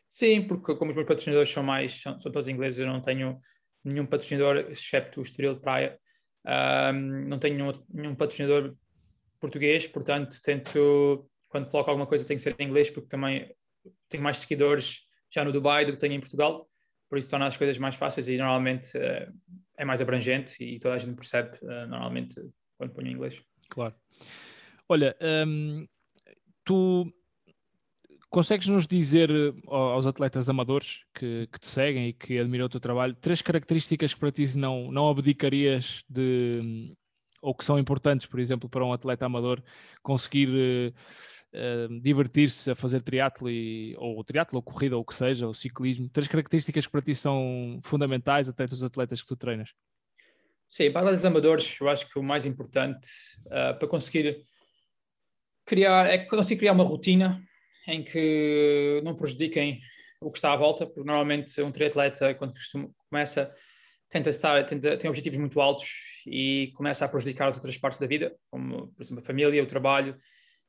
Sim, porque como os meus patrocinadores são mais, são, são todos ingleses, eu não tenho nenhum patrocinador, excepto o Estoril de Praia, um, não tenho nenhum, nenhum, patrocinador português, portanto tento, quando coloco alguma coisa tem que ser em inglês, porque também tenho mais seguidores já no Dubai do que tenho em Portugal, por isso torna as coisas mais fáceis e normalmente uh, é mais abrangente e toda a gente percebe uh, normalmente quando ponho em inglês. Claro. Olha, um, tu consegues nos dizer aos atletas amadores que, que, te seguem e que admiram o teu trabalho três características que para ti não, não abdicarias de ou que são importantes, por exemplo, para um atleta amador conseguir uh, uh, divertir-se a fazer triatlo e, ou triatlo, ou corrida, ou o que seja, ou ciclismo, três características que para ti são fundamentais até dos atletas que tu treinas. Sim, para atletas amadores, eu acho que o mais importante uh, para conseguir criar é conseguir criar uma rotina em que não prejudiquem o que está à volta, porque normalmente um triatleta, quando começa, tenta estar, tenta, tem objetivos muito altos e começa a prejudicar as outras partes da vida, como, por exemplo, a família, o trabalho.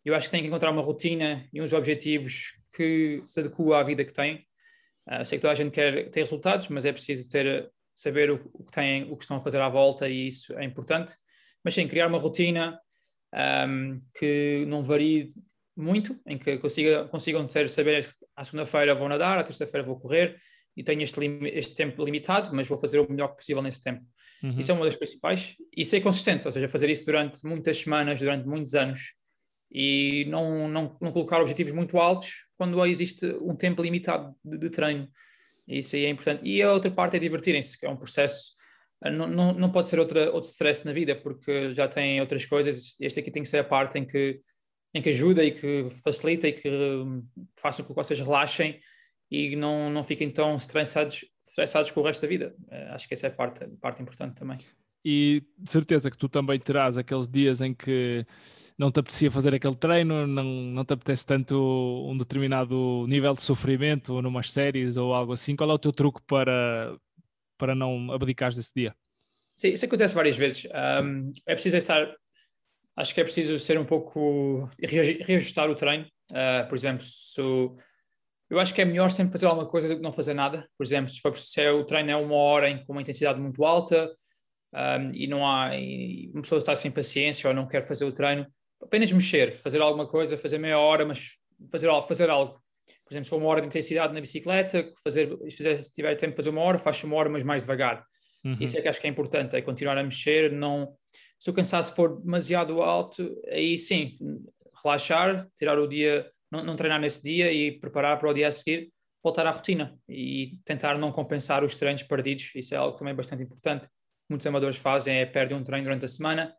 Eu acho que tem que encontrar uma rotina e uns objetivos que se adequam à vida que tem. Uh, sei que toda a gente quer ter resultados, mas é preciso ter, saber o, o, que o que estão a fazer à volta e isso é importante. Mas sim, criar uma rotina um, que não varie muito, em que consiga, consigam ter, saber à segunda-feira vou nadar, à terça-feira vou correr e tenho este, este, tempo limitado, mas vou fazer o melhor possível nesse tempo. Uhum. Isso é uma das principais. E ser consistente, ou seja, fazer isso durante muitas semanas, durante muitos anos e não, não, não colocar objetivos muito altos quando existe um tempo limitado de, de treino. Isso aí é importante. E a outra parte é divertirem-se, que é um processo. Não, não, não pode ser outra, outro stress na vida, porque já tem outras coisas. Este aqui tem que ser a parte em que em que ajuda e que facilita e que hum, faça com que vocês relaxem e não, não fiquem tão estressados, estressados com o resto da vida. Uh, acho que essa é a parte, parte importante também. E de certeza que tu também terás aqueles dias em que não te apetecia fazer aquele treino, não, não te apetece tanto um determinado nível de sofrimento ou numas séries ou algo assim. Qual é o teu truque para, para não abdicares desse dia? Sim, isso acontece várias vezes. Um, é preciso estar acho que é preciso ser um pouco reajustar o treino. Uh, por exemplo, se eu acho que é melhor sempre fazer alguma coisa do que não fazer nada. Por exemplo, se, for, se o treino é uma hora em, com uma intensidade muito alta um, e não há e uma pessoa está sem paciência ou não quer fazer o treino, apenas mexer, fazer alguma coisa, fazer meia hora, mas fazer, fazer algo. Por exemplo, se for uma hora de intensidade na bicicleta, fazer, se tiver tempo de fazer uma hora, faz uma hora, mas mais devagar. Uhum. Isso é que acho que é importante, é continuar a mexer, não se o cansaço for demasiado alto, aí sim, relaxar, tirar o dia, não, não, treinar nesse dia e preparar para o dia a seguir, voltar à rotina e tentar não compensar os treinos perdidos. Isso é algo também bastante importante. Muitos amadores fazem é perdem um treino durante a semana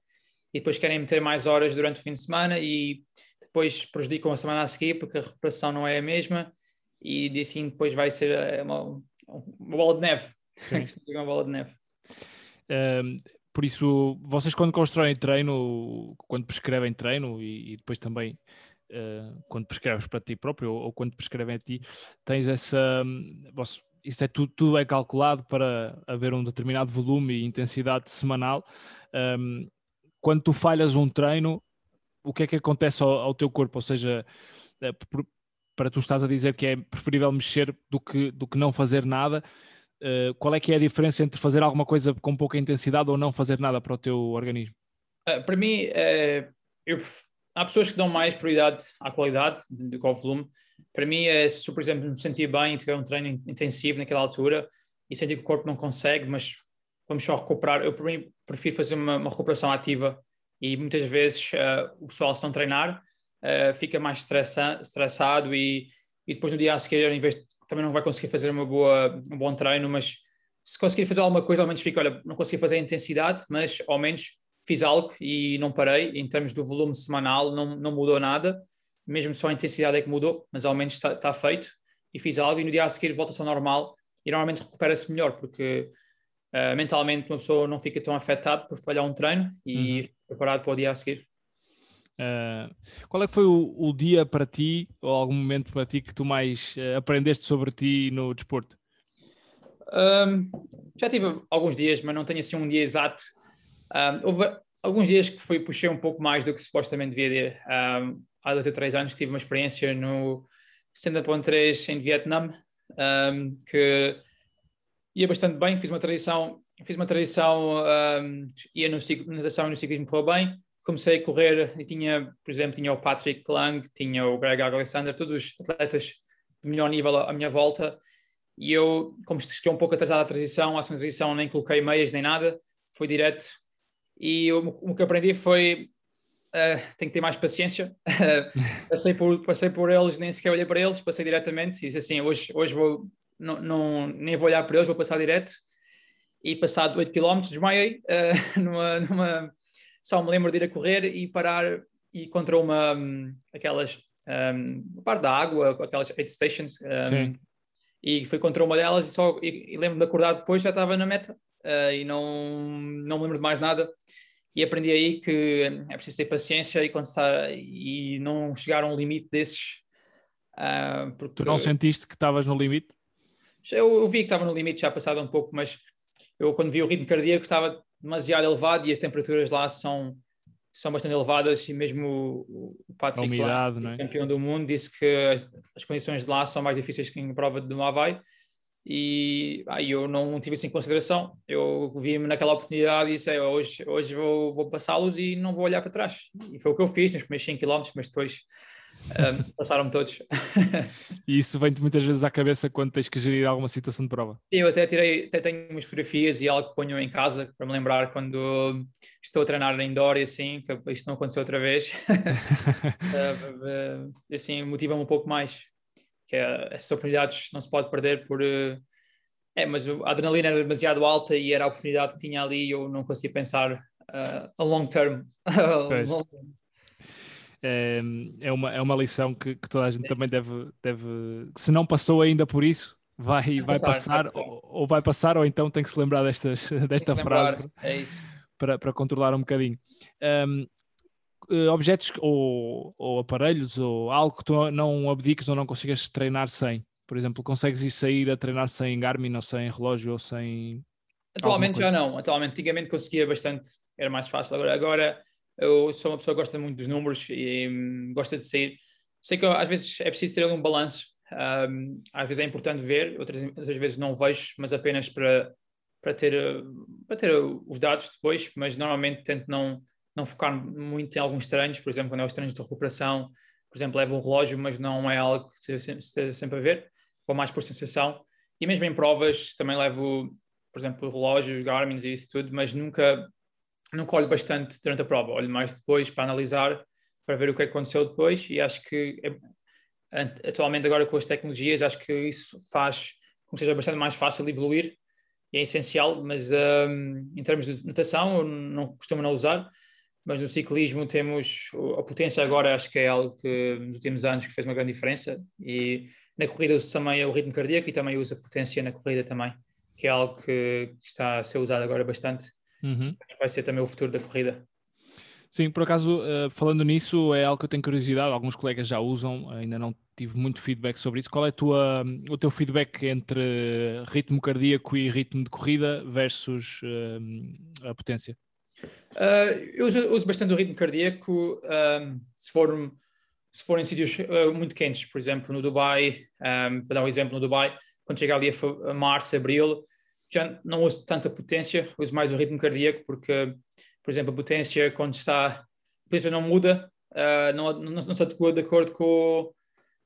e depois querem meter mais horas durante o fim de semana e depois prejudicam a semana a seguir porque a recuperação não é a mesma e assim depois vai ser eh, uma, uma bola de neve. uma bola de neve. Um, por isso, vocês quando constroem treino, quando prescrevem treino e, e depois também uh, quando prescreves para ti próprio ou, ou, quando prescrevem a ti, tens essa. Vosso, isso é tudo, tudo é calculado para haver um determinado volume e intensidade semanal. Um, quando tu falhas um treino, o que é que acontece ao, ao teu corpo? Ou seja, eh, para tu estás a dizer que é preferível mexer do que, do que não fazer nada, Uh, qual é que é a diferença entre fazer alguma coisa com pouca intensidade ou não fazer nada para o teu organismo? Uh, para mim, uh, eu, há pessoas que dão mais prioridade à qualidade do que ao volume. Para mim, é, se eu, por exemplo, me sentir bem e tiver um treino intensivo naquela altura e sentir que o corpo não consegue, mas vamos só recuperar. Eu prefiro fazer uma, uma recuperação ativa e muitas vezes uh, o pessoal, se não treinar, uh, fica mais estressa, estressado e, e depois no dia a seguir, em vez de, também não vai conseguir fazer uma boa, um bom treino, mas se conseguir fazer alguma coisa, ao menos fica, olha, não consegui fazer a intensidade, mas ao menos fiz algo e não parei. Em termos do volume semanal, não, não mudou nada, mesmo só a intensidade é que mudou, mas ao menos está tá feito e fiz algo e no dia a seguir volta-se ao normal e normalmente recupera-se melhor, porque uh, mentalmente uma pessoa não fica tão afetada por falhar um treino e uhum. preparado para o dia a seguir. Uh, qual é que foi o, o, dia para ti, ou algum momento para ti, que tu mais uh, aprendeste sobre ti no desporto? Um, já tive alguns dias, mas não tenho assim um dia exato. Um, houve alguns dias que fui, puxei um pouco mais do que supostamente devia. Um, há dois ou três anos tive uma experiência no 70.3 em Vietnã, que ia bastante bem, fiz uma tradição, fiz uma tradição, um, ia no natação e no ciclismo correu bem, comecei a correr e tinha, por exemplo, tinha o Patrick Lang, tinha o Greg Alexander, todos os atletas de melhor nível à minha volta, e eu, como estou um pouco atrasado à transição, à segunda transição nem coloquei meias nem nada, fui direto, e eu, o que aprendi foi, uh, tenho que ter mais paciência, passei, por, passei por eles, nem sequer olhei para eles, passei diretamente, e disse assim, hoje, hoje vou não, não, nem vou olhar para eles, vou passar direto. E passado 8 km desmaiei, uh, numa, numa, só me lembro de ir a correr e parar e contra uma, um, aquelas, um, parte da água, aquelas aid stations, um, e fui contra uma delas e só, e, e lembro-me de acordar depois, já estava na meta, uh, e não, não me lembro de mais nada e aprendi aí que é preciso ter paciência e, está, e não chegar a um limite desses. Uh, porque... Tu não sentiste que estavas no limite? Eu, eu vi que estava no limite já passado um pouco, mas eu quando vi o ritmo cardíaco estava demasiado elevado e as temperaturas lá são, são bastante elevadas e mesmo o Patrick, umidade, lá, é? campeão do mundo, disse que as, as, condições de lá são mais difíceis que em prova de Havaí e aí eu não tive isso em consideração. Eu vi-me naquela oportunidade e disse, hoje, hoje vou, vou passá-los e não vou olhar para trás. E foi o que eu fiz nos primeiros 5 km, mas depois um, passaram-me todos. e isso vem-te muitas vezes à cabeça quando tens que gerir alguma situação de prova? Eu até tirei, até tenho umas fotografias e algo que ponho em casa para me lembrar quando estou a treinar na indoor e assim, que isto não aconteceu outra vez. uh, assim, motiva-me um pouco mais. Que é, essas oportunidades não se pode perder por. Uh, é, mas a adrenalina era demasiado alta e era a oportunidade que tinha ali e eu não conseguia pensar uh, a long term. é, é, uma, é uma lição que, que toda a gente também deve, deve, se não passou ainda por isso, vai, vai, passar, vai ou, ou, vai passar, ou então tem que se lembrar destas, desta frase é para, para controlar um bocadinho. Um, eh, objetos ou, ou, aparelhos ou algo que tu não abdiques ou não consigas treinar sem. Por exemplo, consegues ir sair a treinar sem Garmin ou sem relógio ou sem. Atualmente já não. Atualmente, antigamente conseguia bastante, era mais fácil. Agora, agora eu sou uma pessoa que gosta muito dos números e um, gosta de sair. Sei que às vezes é preciso ter um balanço, um, às vezes é importante ver, outras, outras vezes não vejo, mas apenas para, para, ter, para ter os dados depois, mas normalmente tento não, não focar muito em alguns treinos, por exemplo, quando é os treinos de recuperação, por exemplo, levo um relógio, mas não é algo que esteja sempre a ver, vou mais por sensação. E mesmo em provas também levo, por exemplo, relógios, Garmin e isso tudo, mas nunca nunca olho bastante durante a prova, olho mais depois para analisar, para ver o que aconteceu depois e acho que é, atualmente agora com as tecnologias acho que isso faz com que seja bastante mais fácil evoluir. É essencial, mas um, em termos de natação eu não costumo não usar, mas no ciclismo temos a potência agora acho que é algo que nos últimos anos que fez uma grande diferença e na corrida uso também o ritmo cardíaco e também uso a potência na corrida também, que é algo que está a ser usado agora bastante Uhum. Vai ser também o futuro da corrida. Sim, por acaso, uh, falando nisso, é algo que eu tenho curiosidade, alguns colegas já usam, ainda não tive muito feedback sobre isso. Qual é tua, o teu feedback entre ritmo cardíaco e ritmo de corrida versus uh, a potência? Uh, eu uso, uso, bastante o ritmo cardíaco um, se, for, se for em sítios muito quentes, por exemplo, no Dubai, um, para dar um exemplo, no Dubai, quando chega ali a, a março, abril, já não uso tanta potência, uso mais o ritmo cardíaco, porque, por exemplo, a potência, quando está. A potência não muda, uh, não, não, não, se adequa de acordo com,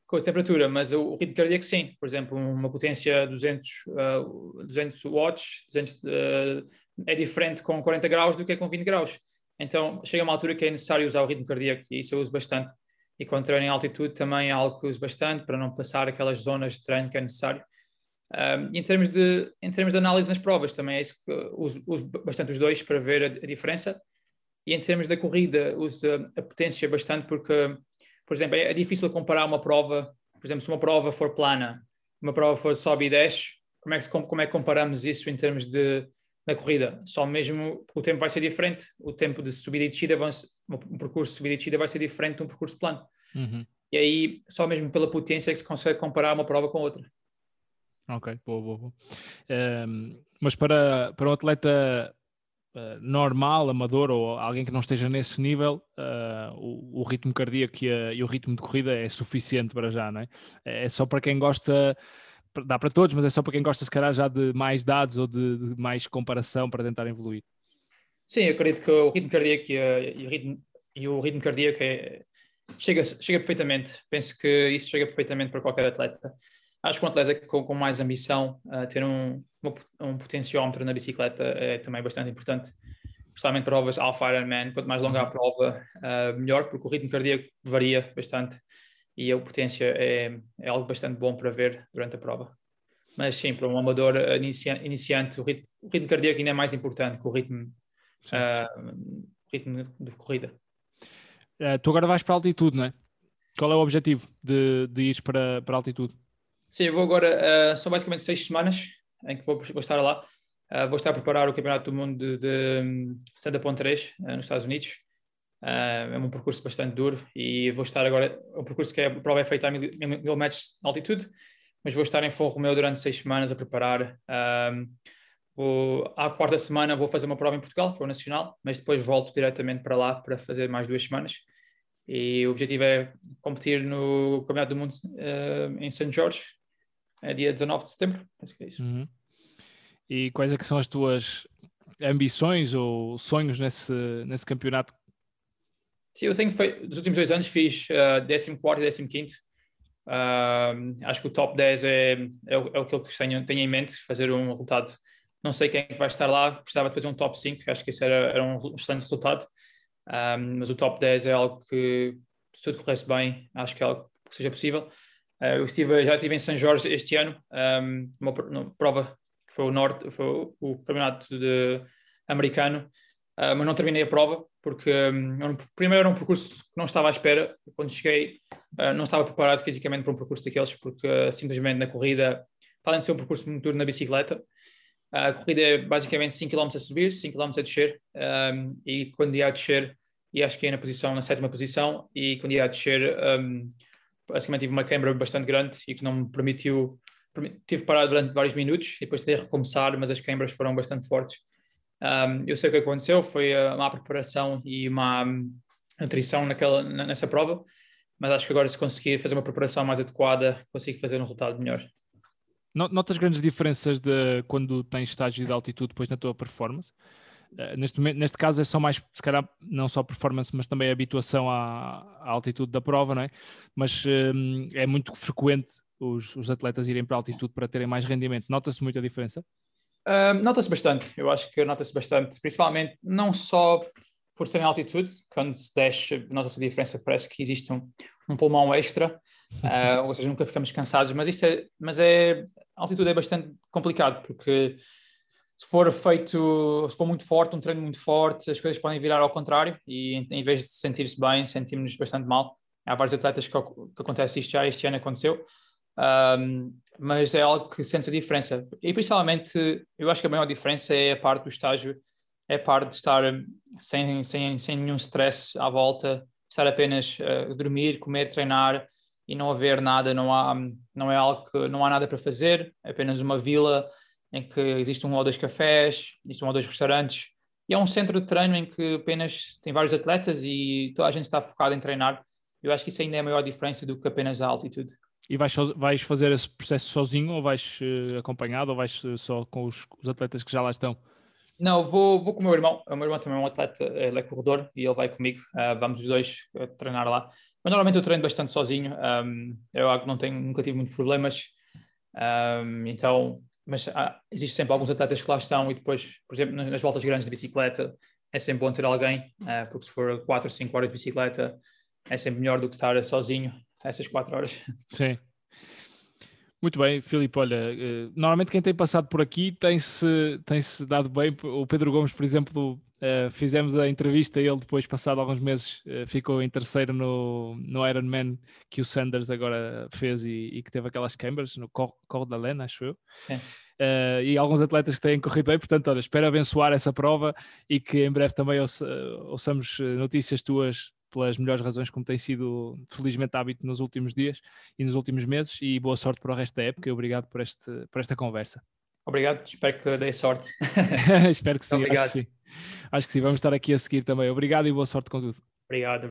com a temperatura, mas o, ritmo cardíaco sim. Por exemplo, uma potência 200, uh, 200 watts 200, uh, é diferente com 40 graus do que com 20 graus. Então chega uma altura que é necessário usar o ritmo cardíaco e isso eu uso bastante. E quando treino em altitude também é algo que uso bastante para não passar aquelas zonas de treino que é necessário. Um, em, termos de, em termos de análise nas provas, também é isso que uso, uso bastante os dois para ver a, a, diferença. E em termos da corrida, uso a, a, potência bastante porque, por exemplo, é, é, difícil comparar uma prova, por exemplo, se uma prova for plana, uma prova for sobe e desce, como é que, como é que comparamos isso em termos de na corrida? Só mesmo o tempo vai ser diferente, o tempo de subida e descida, um percurso de subida e descida vai ser diferente de um percurso plano. Uhum. E aí, só mesmo pela potência é que se consegue comparar uma prova com outra. Ok, boa, boa, boa. Um, mas para, para um atleta uh, normal, amador ou alguém que não esteja nesse nível, uh, o, o, ritmo cardíaco e, a, e, o ritmo de corrida é suficiente para já, não é? É só para quem gosta, dá para todos, mas é só para quem gosta, se calhar, já de mais dados ou de, de mais comparação para tentar evoluir. Sim, eu acredito que o ritmo cardíaco e, e, o, ritmo, e o ritmo cardíaco é, chega, chega perfeitamente. Penso que isso chega perfeitamente para qualquer atleta acho que um atleta com, com mais ambição, uh, ter um, um potenciómetro na bicicleta é também bastante importante, especialmente provas Alpha Ironman. Quanto mais longa a uhum. prova, uh, melhor, porque o ritmo cardíaco varia bastante e a potência é, é algo bastante bom para ver durante a prova. Mas sim, para um amador iniciante, o ritmo, o ritmo cardíaco ainda é mais importante que o ritmo, uh, ritmo de corrida. tu agora vais para a altitude, não é? Qual é o objetivo de, de ir para, para a altitude? Sim, eu vou agora, uh, são basicamente seis semanas em que vou, vou estar lá. Uh, vou estar a preparar o Campeonato do Mundo de, de um, Santa Ponte 3, uh, nos Estados Unidos. Uh, é um percurso bastante duro e vou estar agora, o percurso que é, a prova é feita a mil, mil, mil metros de altitude, mas vou estar em Forro Romeu durante seis semanas a preparar. vou, à quarta semana vou fazer uma prova em Portugal, para o Nacional, mas depois volto diretamente para lá para fazer mais duas semanas. E o objetivo é competir no Campeonato do Mundo em St. George, é dia 19 de setembro, acho que é isso. Uhum. E quais é que são as tuas ambições ou sonhos nesse, nesse campeonato? Sim, eu tenho feito, nos últimos dois anos fiz uh, 14 e 15 uh, acho que o top 10 é, é, o, é que tenho, tenho em mente, fazer um resultado. Não sei quem é vai estar lá, gostava de fazer um top 5, acho que isso era, era um excelente resultado. Um, mas o top 10 é algo que, se tudo corresse bem, acho que é algo que seja possível. Uh, eu estive, já estive em São Jorge este ano, um, uma, uma, prova que foi o Norte, foi o, o campeonato de, americano, uh, mas não terminei a prova porque um, primeiro era um percurso que não estava à espera. Quando cheguei, uh, não estava preparado fisicamente para um percurso daqueles, porque simplesmente na corrida, além de ser um percurso muito duro na bicicleta, a corrida é basicamente 5 km a subir, 5 km a descer, um, e quando ia a descer, e acho que ia na posição, na sétima posição, e quando ia a descer, um, basicamente tive uma câmera bastante grande e que não me permitiu, tive parado durante vários minutos e depois tentei recomeçar, mas as câmaras foram bastante fortes. Um, eu sei o que aconteceu, foi uma preparação e uma nutrição naquela, nessa prova, mas acho que agora se conseguir fazer uma preparação mais adequada, consigo fazer um resultado melhor. Notas grandes diferenças de quando tens estágio de altitude depois na tua performance? Uh, neste, neste caso é só mais, se calhar, não só performance, mas também habituação à, à altitude da prova, não é? Mas uh, é muito frequente os, os, atletas irem para a altitude para terem mais rendimento. Nota-se muita diferença? Uh, nota-se bastante, eu acho que nota-se bastante, principalmente não só por ser em altitude, quando se desce, nota-se a diferença, parece que existe um, um pulmão extra, uh, ou seja, nunca ficamos cansados, mas isso é, mas é, a altitude é bastante complicado, porque se for feito, se for muito forte, um treino muito forte, as coisas podem virar ao contrário e em, vez de sentir-se bem, sentimos-nos bastante mal. Há vários atletas que, que acontece isto já, este ano aconteceu, um, mas é algo que sente a diferença. E principalmente, eu acho que a maior diferença é a parte do estágio, é a parte de estar sem, sem, sem nenhum stress à volta, estar apenas a uh, dormir, comer, treinar e não haver nada, não há, não é algo que não há nada para fazer, apenas uma vila em que existe um ou dois cafés, existe um ou dois restaurantes, e é um centro de treino em que apenas tem vários atletas e toda a gente está focada em treinar. Eu acho que isso ainda é a maior diferença do que apenas a altitude. E vais, vais fazer esse processo sozinho ou vais uh, acompanhado ou vais uh, só com os, os, atletas que já lá estão? Não, vou, vou com o meu irmão. O meu irmão também é um atleta, ele é corredor e ele vai comigo. Uh, vamos os dois treinar lá. Mas normalmente eu treino bastante sozinho. Um, eu não tenho, nunca tive muitos problemas. Um, então, mas há, existe sempre alguns atletas que lá estão e depois, por exemplo, nas, nas voltas grandes de bicicleta, é sempre bom ter alguém, uh, porque se for 4 ou 5 horas de bicicleta, é sempre melhor do que estar sozinho essas 4 horas. Sim. Muito bem, Filipe, olha, uh, normalmente quem tem passado por aqui tem-se tem -se dado bem. O Pedro Gomes, por exemplo, uh, fizemos a entrevista, ele depois, passado alguns meses, uh, ficou em terceiro no, no Ironman que o Sanders agora fez e, e que teve aquelas câmaras no Cor, Cor da Lena, acho eu. É. e alguns atletas que têm corrido bem, portanto, olha, espero abençoar essa prova e que em breve também ouça, ouçamos notícias tuas pelas melhores razões, como tem sido felizmente hábito nos últimos dias e nos últimos meses. E boa sorte para o resto da época e obrigado por, este, por esta conversa. Obrigado, espero que dê sorte. espero que sim, acho que sim. Acho que sim, vamos estar aqui a seguir também. Obrigado e boa sorte com tudo. Obrigado.